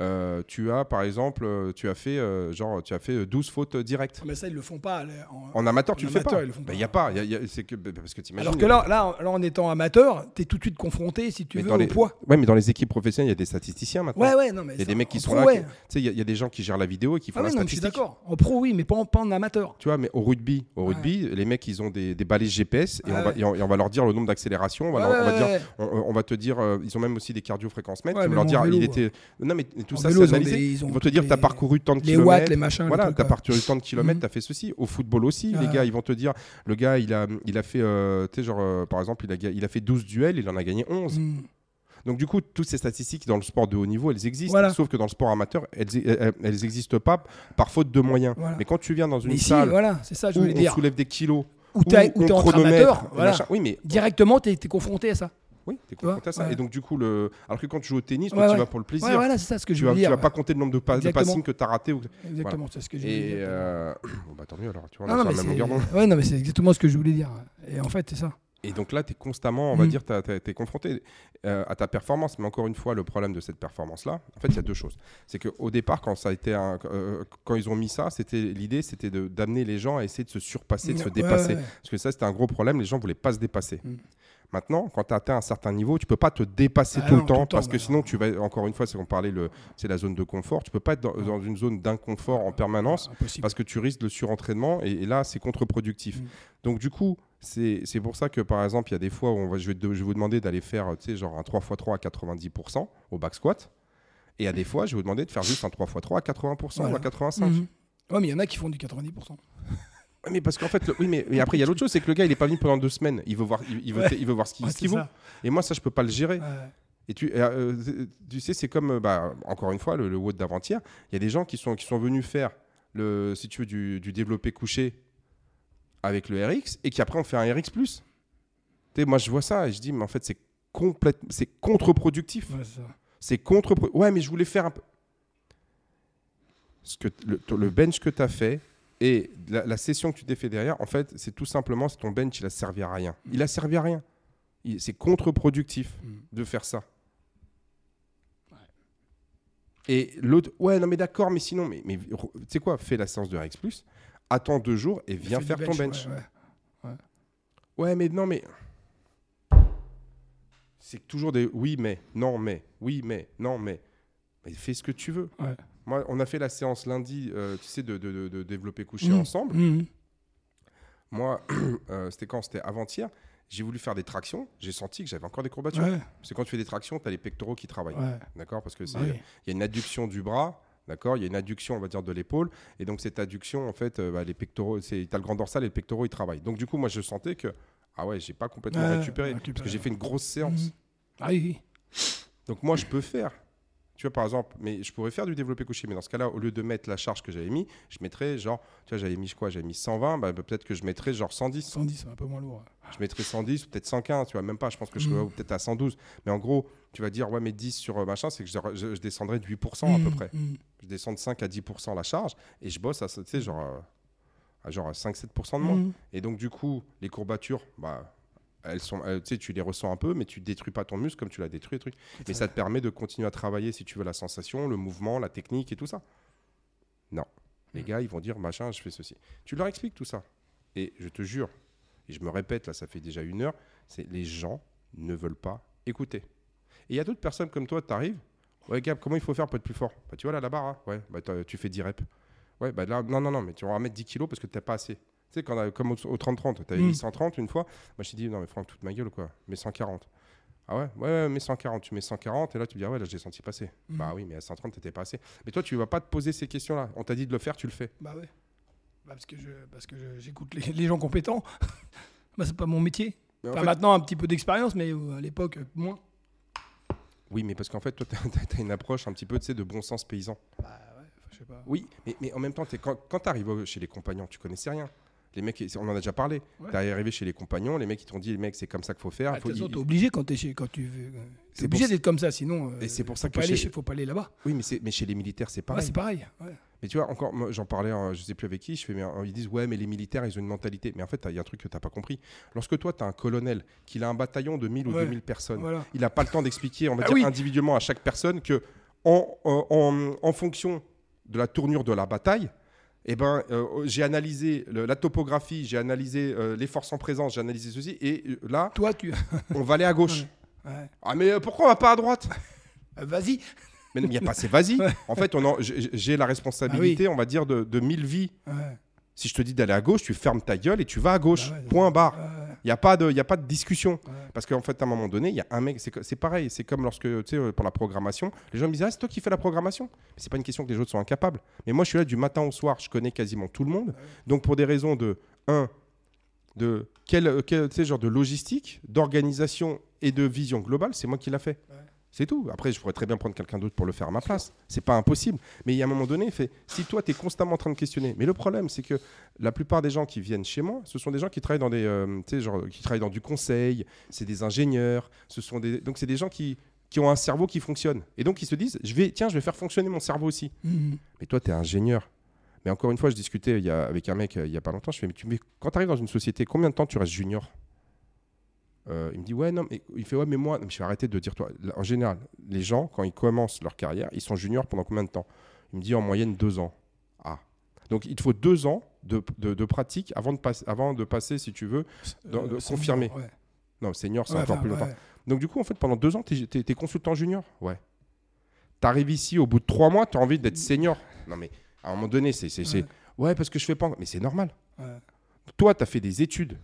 Euh, tu as par exemple, euh, tu as fait euh, genre, tu as fait euh, 12 fautes euh, directes. Mais ça, ils le font pas. en- En amateur, tu En le fais pas. Bah. Il y a pas. y a- y a- c'est que bah, parce que Alors que là, là, là, en étant amateur, tu es tout de suite confronté, si tu Mais veux, dans au les- poids. Ouais, mais dans les équipes professionnelles, il y a des statisticiens maintenant. Ouais, ouais, non, mais Il y a des mecs qui sont pro, là. ouais. qui- Tu sais, il y, y a des gens qui gèrent la vidéo et qui font Ah la oui, non, mais je suis d'accord. En pro, oui, mais pas en, pas en amateur. Tu vois, mais au rugby, au rugby, les mecs, ils ont des, des balises GPS et, on va, et, on, et on va leur dire le nombre d'accélérations. On, va on on, on te dire, euh, ils ont même aussi des cardio-fréquences mètres. Ouais, tu vas même leur dire, il était. Non, mais tu tout En ça, vélo, c'est ils ont analysé. des- ils ont Ils vont te dire, les- t'as parcouru tant de Les kilomètres. watts, les machins. les Voilà, t'as ouais. parcouru tant de kilomètres, Mhm. t'as fait ceci. Au football aussi, les Ouais. gars, ils vont te dire, le gars, il a, il a fait, euh, tu sais, genre, euh, par exemple, il a, il a fait 12 duels, il en a gagné 11. Mm. Donc, du coup, toutes ces statistiques dans le sport de haut niveau, elles existent. Voilà. Sauf que dans le sport amateur, elles, elles, elles existent pas par faute de moyens. Voilà. Mais quand tu viens dans une si, salle voilà, ça, je où on dire. soulève des kilos, Où t'es où où t'es on entre chronomètre, amateurs, machin, oui, mais Directement, t'es es confronté à ça. Oui, t'es vois, confronté à ça. ouais. Et donc, du coup, le... alors que quand tu joues au tennis, toi, Ouais, tu vas pour le plaisir. Ouais, voilà, c'est ça ce que je tu vas, tu pas compter le nombre de, pa- de passings que tu as raté. Ou... Exactement, c'est ce que je voulais Et dire. euh, bon, bah, tant mieux alors, tu vois, on Non, la même longueur ouais, non, mais c'est exactement ce que je voulais dire. Et en fait, c'est ça. Et donc là, tu es constamment, on va Mm. dire, tu es confronté euh, à ta performance. Mais encore une fois, le problème de cette performance-là, en fait, il y a deux choses. C'est qu'au départ, quand, ça a été un- euh, quand ils ont mis ça, c'était l'idée, c'était d'amener les gens à essayer de se surpasser, de se Ouais, dépasser. ouais. Parce que ça, c'était un gros problème, les gens voulaient pas se dépasser. Mm. Maintenant, quand tu as atteint un certain niveau, tu peux pas te dépasser Ah tout, non, le temps, tout le temps, parce que sinon, non. tu vas, encore une fois, c'est qu'on parlait, c'est la zone de confort. Tu peux pas être dans, dans une zone d'inconfort en permanence Impossible. parce que tu risques le surentraînement et, et là, c'est contre-productif. Mm. Donc, du coup, c'est pour ça que, par exemple, il y a des fois où on va, je, vais je vais vous demander d'aller faire tu sais, genre un 3x3 à 90% au back squat. Et a des fois, je vais vous demander de faire juste un 3x3 à 80% ou à 85%. Mhm. Ouais, mais il y en a qui font du 90%. Mais parce qu'en fait, le- oui, mais, mais après, il y a l'autre chose, c'est que le gars, il est pas venu pendant deux semaines. Il veut voir, il, il veut, Ouais. il veut voir ce qu'il Ouais, vaut. Et moi, ça, je peux pas le gérer. Ouais. Et tu, euh, tu sais, c'est comme, euh, bah, encore une fois, le, le WOD d'avant-hier. Il y a des gens qui sont, qui sont venus faire, le, si tu veux, du, du développé couché avec le RX et qui après ont fait un RX. Tu sais, moi, je vois ça et je dis, mais en fait, c'est complètement, c'est contre-productif. C'est contre Ouais, mais je voulais faire un peu. Ce que, le, le bench que tu as fait et la, la session que tu t'es fait derrière, en fait, c'est tout simplement, c'est ton bench, il a servi à rien. Il a servi à rien. C'est contre-productif Mm. de faire ça. Et l'autre, ouais, non, mais d'accord, mais sinon, mais, mais tu sais quoi, fais la séance de RX, attends deux jours et viens faire ton bench. ouais, ouais. Ouais, mais non, mais. C'est toujours des oui, mais, non, mais, oui, mais, non, mais. Mais fais ce que tu veux. Ouais. Moi, on a fait la séance lundi, euh, tu sais, de, de, de- de développer couché Mhm. ensemble. Mhm. Moi, euh, c'était quand? C'était avant-hier. J'ai voulu faire des tractions. J'ai senti que j'avais encore des courbatures. Ouais, Parce que quand tu fais des tractions, tu as les pectoraux qui travaillent. ouais. D'accord? Parce que Bah il y a une adduction du bras. D'accord? Il y a une adduction, on va dire, de l'épaule. Et donc, cette adduction, en fait, euh, bah, les pectoraux, tu as le grand dorsal et le pectoraux, ils travaillent. Donc, du coup, moi, je sentais que, ah ouais, j'ai pas complètement récupéré. récupéré. Parce que j'ai fait une grosse séance. Mhm. Ah oui, oui. Donc moi, je peux faire. Tu vois, par exemple, mais je pourrais faire du développé couché. Mais dans ce cas-là, au lieu de mettre la charge que j'avais mis, je mettrais genre, tu vois, j'avais mis quoi? J'avais mis 120, bah, peut-être que je mettrais genre 110. 110, c'est un peu moins lourd. Je mettrais 110 ou peut-être 115, tu vois, même pas. Je pense que je Mhm. serais peut-être à 112. Mais en gros, tu vas dire, ouais, mais 10 sur euh, machin, c'est que je, je- je descendrais de 8% à peu Mhm, près. mhm. Je descends de 5 à 10% la charge et je bosse à, tu sais, genre, euh, à genre 5-7% de moins. Et donc, du coup, les courbatures, bah, elles sont, elles- tu les ressens un peu, mais tu détruis pas ton muscle comme tu l'as détruit. le truc. Mais ça te permet de continuer à travailler, si tu veux, la sensation, le mouvement, la technique et tout ça. Non. Les Mm. gars, ils vont dire, machin, je fais ceci. Tu leur expliques tout ça. Et je te jure, et je me répète, là, ça fait déjà une heure, c'est les gens ne veulent pas écouter. Et il y a d'autres personnes comme toi, tu arrives, ouais, Gab, comment il faut faire pour être plus fort? Bah, tu vois là, la barre, hein ouais, bah, tu fais 10 reps. Ouais, bah là, non, non, non, mais tu vas mettre 10 kilos parce que t'as pas assez. Tu sais, quand a- comme au, au 30-30, tu avais Mm. mis 130 une fois, moi je t'ai dit, non, mais Franck, toute ma gueule quoi Mais 140. Ah ouais, ouais, ouais, mais 140, tu mets 140 et là tu dis, ah ouais, là j'ai senti passer. Mhm. Bah oui, mais à 130, t'étais pas assez. Mais toi, tu vas pas te poser ces questions-là. On t'a dit de le faire, tu le fais. Bah ouais. Bah parce que je, parce que je- j'écoute les, les gens compétents. bah c'est pas mon métier. Enfin, fait- maintenant un petit peu d'expérience, mais euh, à l'époque euh, moins. Oui, mais parce qu'en fait, toi, tu as une approche un petit peu tu sais, de bon sens paysan. Bah ouais, je sais pas. Oui, mais, mais en même temps, quand, quand tu arrives chez les compagnons, tu connaissais rien. Les mecs, on en a déjà parlé. Ouais. Tu es arrivé chez les compagnons, les mecs, ils t'ont dit, les mecs, c'est comme ça qu'il faut faire. Ah, faut- façon, t'es obligé quand, es chez, quand tu veux. C'est T'es obligé d'être comme ça, sinon. euh, Et c'est pour ça que aller chez- faut pas aller là-bas. Oui, mais, mais chez les militaires, c'est Ouais, pareil. c'est pareil. ouais. Mais tu vois, encore, j'en parlais, euh, je sais plus avec qui, je fais, mais, euh, ils disent, ouais, mais les militaires, ils ont une mentalité. Mais en fait, il y a un truc que tu n'as pas compris. Lorsque toi, tu as un colonel qui a un bataillon de 1000 ou Ouais. 2000 personnes, Voilà. il n'a pas le temps d'expliquer, on va Ah dire oui. individuellement à chaque personne que en, en, en- en fonction de la tournure de la bataille, eh ben, euh, j'ai analysé le- la topographie, j'ai analysé euh, les forces en présence, j'ai analysé ceci, et euh, là, Toi, tu. on va aller à gauche. Ouais. Ah, mais euh, pourquoi on va pas à droite? Vas-y. Mais il n'y a pas, c'est vas-y. Ouais. En fait, on en- j'ai la responsabilité, on va dire, de, de 1000 vies. Si je te dis d'aller à gauche, tu fermes ta gueule et tu vas à gauche. Bah Point barre. Il n'y a, pas de- y a pas de discussion. Ouais. Parce qu'en fait, à un moment donné, il y a un mec, c'est pareil, c'est comme lorsque, tu sais, euh, pour la programmation, les gens me disent, ah, c'est toi qui fais la programmation. Mais c'est pas une question que les autres sont incapables. Mais moi, je suis là du matin au soir, je connais quasiment tout le monde. Donc, pour des raisons de, un, de quel, euh, quel- genre de logistique, d'organisation et de vision globale, c'est moi qui l'a fait. Ouais. C'est tout. Après, je pourrais très bien prendre quelqu'un d'autre pour le faire à ma place. C'est pas impossible. Mais il y a un moment donné, fait, si toi, tu es constamment en train de questionner. Mais le problème, c'est que la plupart des gens qui viennent chez moi, ce sont des gens qui travaillent dans des, euh, genre, qui travaillent dans du conseil. C'est des ingénieurs. Ce sont des, donc c'est des gens qui, qui ont un cerveau qui fonctionne. Et donc ils se disent, je vais, tiens, je vais faire fonctionner mon cerveau aussi. Mhm. Mais toi, tu es ingénieur. Mais encore une fois, je discutais il y a- avec un mec euh, il y a pas longtemps. Je fais, mais, tu, mais quand tu arrives dans une société, combien de temps tu restes junior? Euh, Il me dit, ouais, non, mais il fait, ouais, mais moi, je vais arrêter de dire, toi, en général, les gens, quand ils commencent leur carrière, ils sont juniors pendant combien de temps? Il me dit, en moyenne, deux ans. Ah. Donc, il te faut deux ans de, de- de pratique avant de, passer, avant de passer, si tu veux. Dans- de- ouais. Non, senior, c'est Ouais, encore enfin, plus longtemps. ouais. Donc, du coup, en fait, pendant deux ans, tu es, consultant junior? Ouais. Tu arrives ici, au bout de trois mois, tu as envie d'être senior. Non, mais à un moment donné, c'est. Ouais. Parce que je fais pas. Mais c'est normal. Toi, tu as fait des études.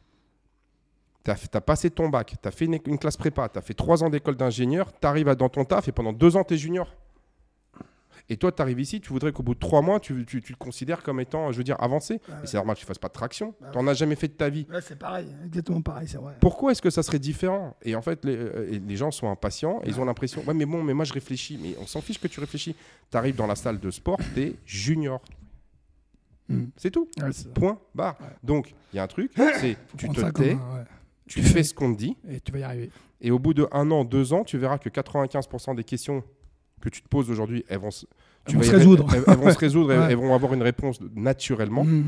Tu as, passé ton bac. Tu as fait une, une classe prépa. Tu as fait trois ans d'école d'ingénieur. Tu arrives dans ton taf et pendant deux ans, tu es junior. Et toi, tu arrives ici, tu voudrais qu'au bout de trois mois, tu, tu- tu te considères comme étant, je veux dire, avancé. Ouais. Mais c'est normal que tu fasses pas de traction. Bah tu n'en as jamais fait de ta vie. Ouais, c'est pareil, exactement pareil, c'est vrai. Pourquoi est-ce que ça serait différent? Et en fait, les, euh, les gens sont impatients et ils ont l'impression Ouais, mais bon, mais moi je réfléchis. Mais on s'en fiche que tu réfléchis. Tu arrives dans la salle de sport, tu es junior. Mm. C'est tout. Point, barre. Donc, il y a un truc c'est tu te tais. Tu fais ce qu'on te dit Et tu vas y arriver. et au bout de un an, deux ans, tu verras que 95% des questions que tu te poses aujourd'hui, elles vont se, Elles vont résoudre. Elles, elles vont se résoudre et Ouais. elles vont avoir une réponse naturellement. Mhm.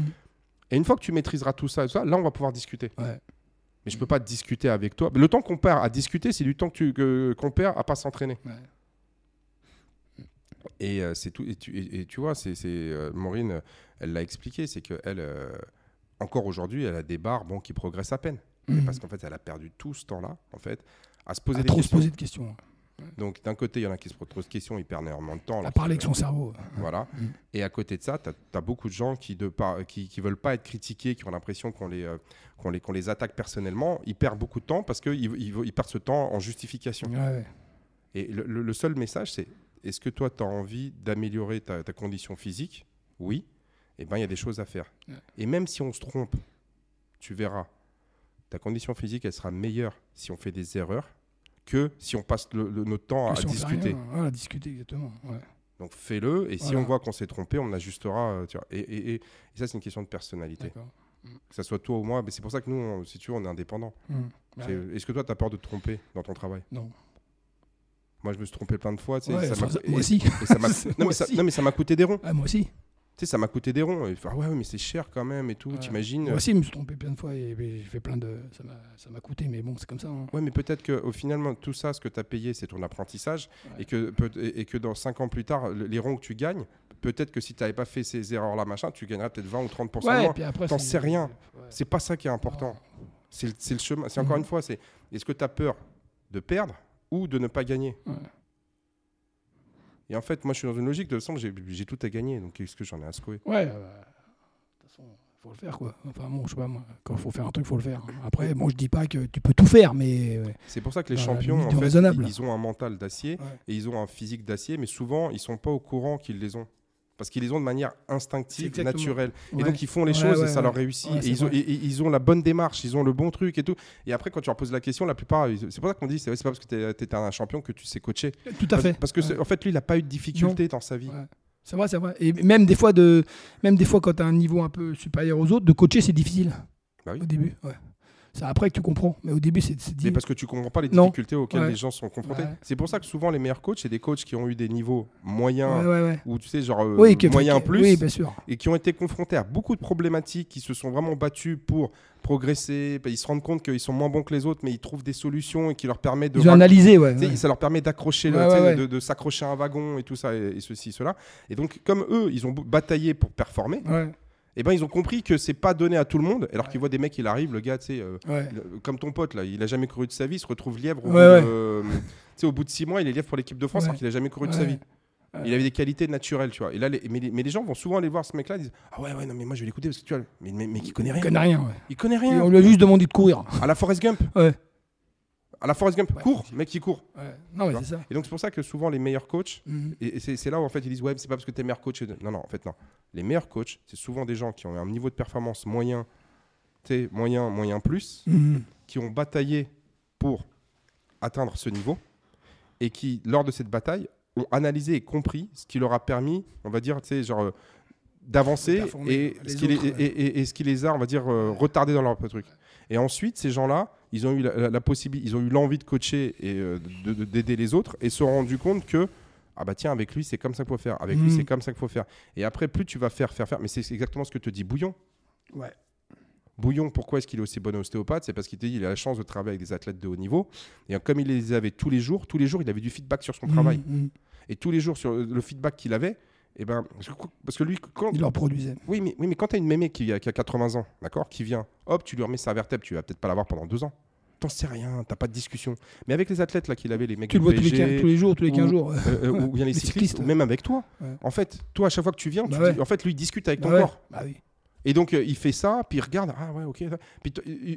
Et une fois que tu maîtriseras tout ça, et tout ça, là, on va pouvoir discuter. Ouais. Mais je peux pas discuter avec toi. Le temps qu'on perd à discuter, c'est du temps que tu- que- qu'on perd à pas s'entraîner. Ouais. Et euh, c'est tout. Et tu, et- et tu vois, c'est euh, Maureen, euh, elle l'a expliqué, c'est que elle, euh, encore aujourd'hui, elle a des barres bon qui progressent à peine, Mhm. parce qu'en fait, elle a perdu tout ce temps-là, en fait, à se poser À des trop se questions. poser de questions. Donc d'un côté, il y en a qui se posent trop de questions, ils perdent énormément de temps. À parler avec son cerveau. Voilà. Mhm. Et à côté de ça, tu as, beaucoup de gens qui ne qui, qui veulent pas être critiqués, qui ont l'impression qu'on les, euh, qu'on les, qu'on les attaque personnellement. Ils perdent beaucoup de temps parce qu'ils ils, ils perdent ce temps en justification. Ouais, ouais. Et le, le- le seul message, c'est est-ce que toi, tu as envie d'améliorer ta, ta condition physique? Oui. Eh bien, il y a des choses à faire. Ouais. Et même si on se trompe, tu verras, ta condition physique, elle sera meilleure si on fait des erreurs que si on passe le- le- notre temps à Si discuter. rien, Voilà, discuter, exactement. Ouais. Donc fais-le, et si Voilà. on voit qu'on s'est trompé, on ajustera. euh, tu vois. Et, et- et- et ça, c'est une question de personnalité. D'accord. Que ce soit toi ou moi, mais c'est pour ça que nous, on- si tu veux, on est indépendants. Mhm. C'est- Ouais. Est-ce que toi, tu as peur de te tromper dans ton travail? Non. Moi, je me suis trompé plein de fois. tu sais, Ouais, ça moi aussi. ça non, Moi mais ça- aussi. non, mais ça m'a coûté des ronds. Ah, moi aussi. Tu sais, ça m'a coûté des ronds. Et, ah ouais, mais c'est cher quand même et tout. Ouais. T'imagines Moi aussi, je me suis trompé plein de fois et, et j'ai fait plein de. Ça m'a- coûté, mais bon, c'est comme ça. hein. Ouais, mais peut-être qu'au finalement, tout ça, ce que tu as payé, c'est ton apprentissage. Ouais. Et, que, et, que dans 5 ans plus tard, le- les ronds que tu gagnes, peut-être que si tu n'avais pas fait ces erreurs-là, machin, tu gagnerais peut-être 20 ou 30% de Ouais, moins. puis après. T'en sais rien. C'est pas ça qui est important. C'est le, le chemin. C'est encore Mhm. une fois, c'est est-ce que tu as peur de perdre ou de ne pas gagner? Et en fait, moi, je suis dans une logique de façon, j'ai tout à gagner. Donc, qu'est-ce que j'en ai à secouer? Ouais, euh, de toute façon, faut le faire quoi. Enfin bon, je sais pas moi, quand il faut faire un truc, faut le faire. Après, bon, je dis pas que tu peux tout faire, mais C'est pour ça que les champions, en fait, ils ont un mental d'acier Ouais. et ils ont un physique d'acier, mais souvent, ils sont pas au courant qu'ils les ont. Parce qu'ils les ont de manière instinctive, naturelle. Et donc, ils font les Ouais, choses et ça leur réussit. Et, ils ont, vrai. et- et ils ont la bonne démarche, ils ont le bon truc et tout. Et après, quand tu leur poses la question, la plupart, c'est pour ça qu'on dit, c'est pas parce que tu es, un champion que tu sais coacher. tout à Parce, fait. parce que, en fait, lui, il n'a pas eu de difficulté dans sa vie. C'est vrai, c'est vrai. Et même des fois, de, même des fois quand tu as un niveau un peu supérieur aux autres, de coacher, c'est difficile. Bah oui. Au début, ouais. C'est après que tu comprends. Mais au début, c'est Mais parce que tu comprends pas les Non. difficultés auxquelles Ouais. les gens sont confrontés. Ouais. C'est pour ça que souvent les meilleurs coachs, c'est des coachs qui ont eu des niveaux moyens Ouais, ou tu sais genre euh, Oui, plus Oui, bien sûr. et qui ont été confrontés à beaucoup de problématiques, qui se sont vraiment battus pour progresser. Ils se rendent compte qu'ils sont moins bons que les autres, mais ils trouvent des solutions et qui leur permettent de Ils ouais. Ça leur permet d'accrocher, de, de s'accrocher à un wagon et tout ça, et, et ceci, cela. Et donc, comme eux, ils ont bataillé pour performer, Ouais, et ben ils ont compris que c'est pas donné à tout le monde. Alors Ouais. qu'ils voient des mecs, il arrive, le gars, tu sais, euh, ouais. comme ton pote là, il a jamais couru de sa vie, il se retrouve lièvre au, bout, de, euh, tu sais, au bout de six mois, il est lièvre pour l'équipe de France alors qu'il a jamais couru de sa vie. Il avait des qualités naturelles, tu vois. Et là, les- mais, les, mais les gens vont souvent aller voir ce mec-là, ils disent Ah ouais, ouais, non, mais moi je vais l'écouter parce que tu vois, mais, mais, mais qui connaît Il rien. connaît rien. ouais. Il connaît Et rien. on lui a juste demandé de courir. À la Forrest Gump. Ouais. À la Forrest Gump. Cours, mec qui court. Non, mais ça. Et donc c'est pour ça que souvent les meilleurs coachs, Mhm. et, et c'est là où en fait ils disent Ouais, c'est pas parce que t'es meilleur coach. Non, non, en fait, non. Les meilleurs coachs, c'est souvent des gens qui ont un niveau de performance moyen, tu moyen, moyen plus, Mhm. qui ont bataillé pour atteindre ce niveau et qui, lors de cette bataille, ont analysé et compris ce qui leur a permis, on va dire, tu sais, genre, euh, d'avancer et ce qui les a, on va dire, euh, retardés dans leur truc. Et ensuite, ces gens-là, ils ont eu la, la- la possibilité, ils ont eu l'envie de coacher et euh, de- de- d'aider les autres et se sont rendus compte que ah bah tiens avec lui c'est comme ça qu'il faut faire avec lui Mhm. c'est comme ça qu'il faut faire et après plus tu vas faire faire faire mais c'est exactement ce que te dit Bouillon Ouais. Bouillon, pourquoi est-ce qu'il est aussi bon ostéopathe? C'est parce qu'il te dit qu'il a la chance de travailler avec des athlètes de haut niveau. Et comme il les avait tous les jours, tous les jours, il avait du feedback sur son travail. Mhm. Et tous les jours, sur le feedback qu'il avait, eh ben, parce que- lui, quand, Il leur produisait. oui, mais, oui, mais quand tu as une mémé qui, a- qui a 80 ans, d'accord, qui vient, hop, tu lui remets sa vertèbre, tu vas peut-être pas l'avoir pendant deux ans. T'en sais rien, t'as pas de discussion. Mais avec les athlètes là qu'il avait, les mecs Tu le vois tous tous les jours, tous les 15 ou- jours. euh, euh, ou bien les, Les cyclistes, même avec toi. Ouais. En fait, toi, à chaque fois que tu viens, tu Bah dis- en fait, lui, il discute avec ton Bah ouais. corps. Bah oui. Et donc, euh, il fait ça, puis il regarde, ah ouais, ok. Puis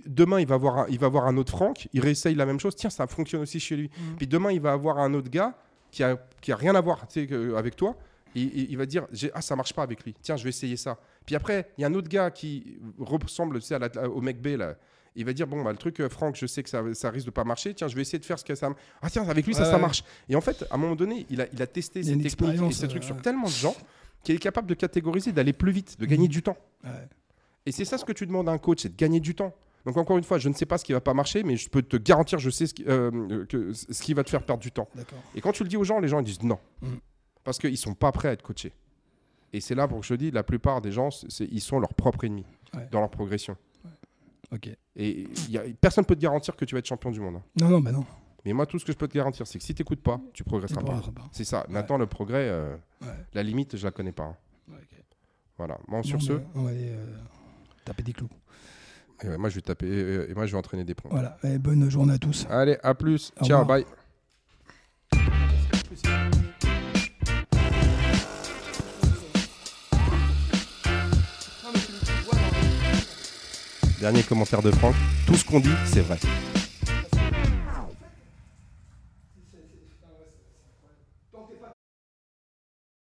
demain, il va, voir un, il va voir un autre Franck, il réessaye la même chose, tiens, ça fonctionne aussi chez lui. Mhm. Puis demain, il va avoir un autre gars qui a, qui a rien à voir tu sais, que- avec toi, et, et il va dire, ah, ça marche pas avec lui, tiens, je vais essayer ça. Puis après, il y a un autre gars qui ressemble tu sais, à la- au mec B, là. Il va dire, bon, bah, le truc, euh, Franck, je sais que ça, ça risque de pas marcher, tiens, je vais essayer de faire ce que ça... Ah tiens, avec lui, ça, Ouais, ça ouais. marche. Et en fait, à un moment donné, il a, il a testé ces techniques et ces trucs euh, sur tellement de gens qu'il est capable de catégoriser, d'aller plus vite, de gagner Mhm. du temps. Et c'est ça ce que tu demandes à un coach, c'est de gagner du temps. Donc encore une fois, je ne sais pas ce qui va pas marcher, mais je peux te garantir, je sais ce qui, euh, que, ce qui va te faire perdre du temps. Et quand tu le dis aux gens, les gens ils disent non. Mm. Parce qu'ils sont pas prêts à être coachés. Et c'est là pour que je te dis, la plupart des gens, ils sont leurs propres ennemis Ouais. dans leur progression. Ok. Et il y a, personne peut te garantir que tu vas être champion du monde. hein. Non, non, bah non. Mais moi, tout ce que je peux te garantir, c'est que si tu n'écoutes pas, tu progresseras pas. C'est ça. Maintenant, le progrès, euh, Ouais. la limite, je la connais pas. hein. Ouais. Voilà. Bon, sur ce, on va aller euh, taper des clous. et ouais, moi, je vais taper et, et moi, je vais entraîner des points. Voilà. Et bonne journée à tous. Allez, à plus. Au Ciao, revoir. bye. Dernier commentaire de Franck. Tout ce qu'on dit, c'est vrai.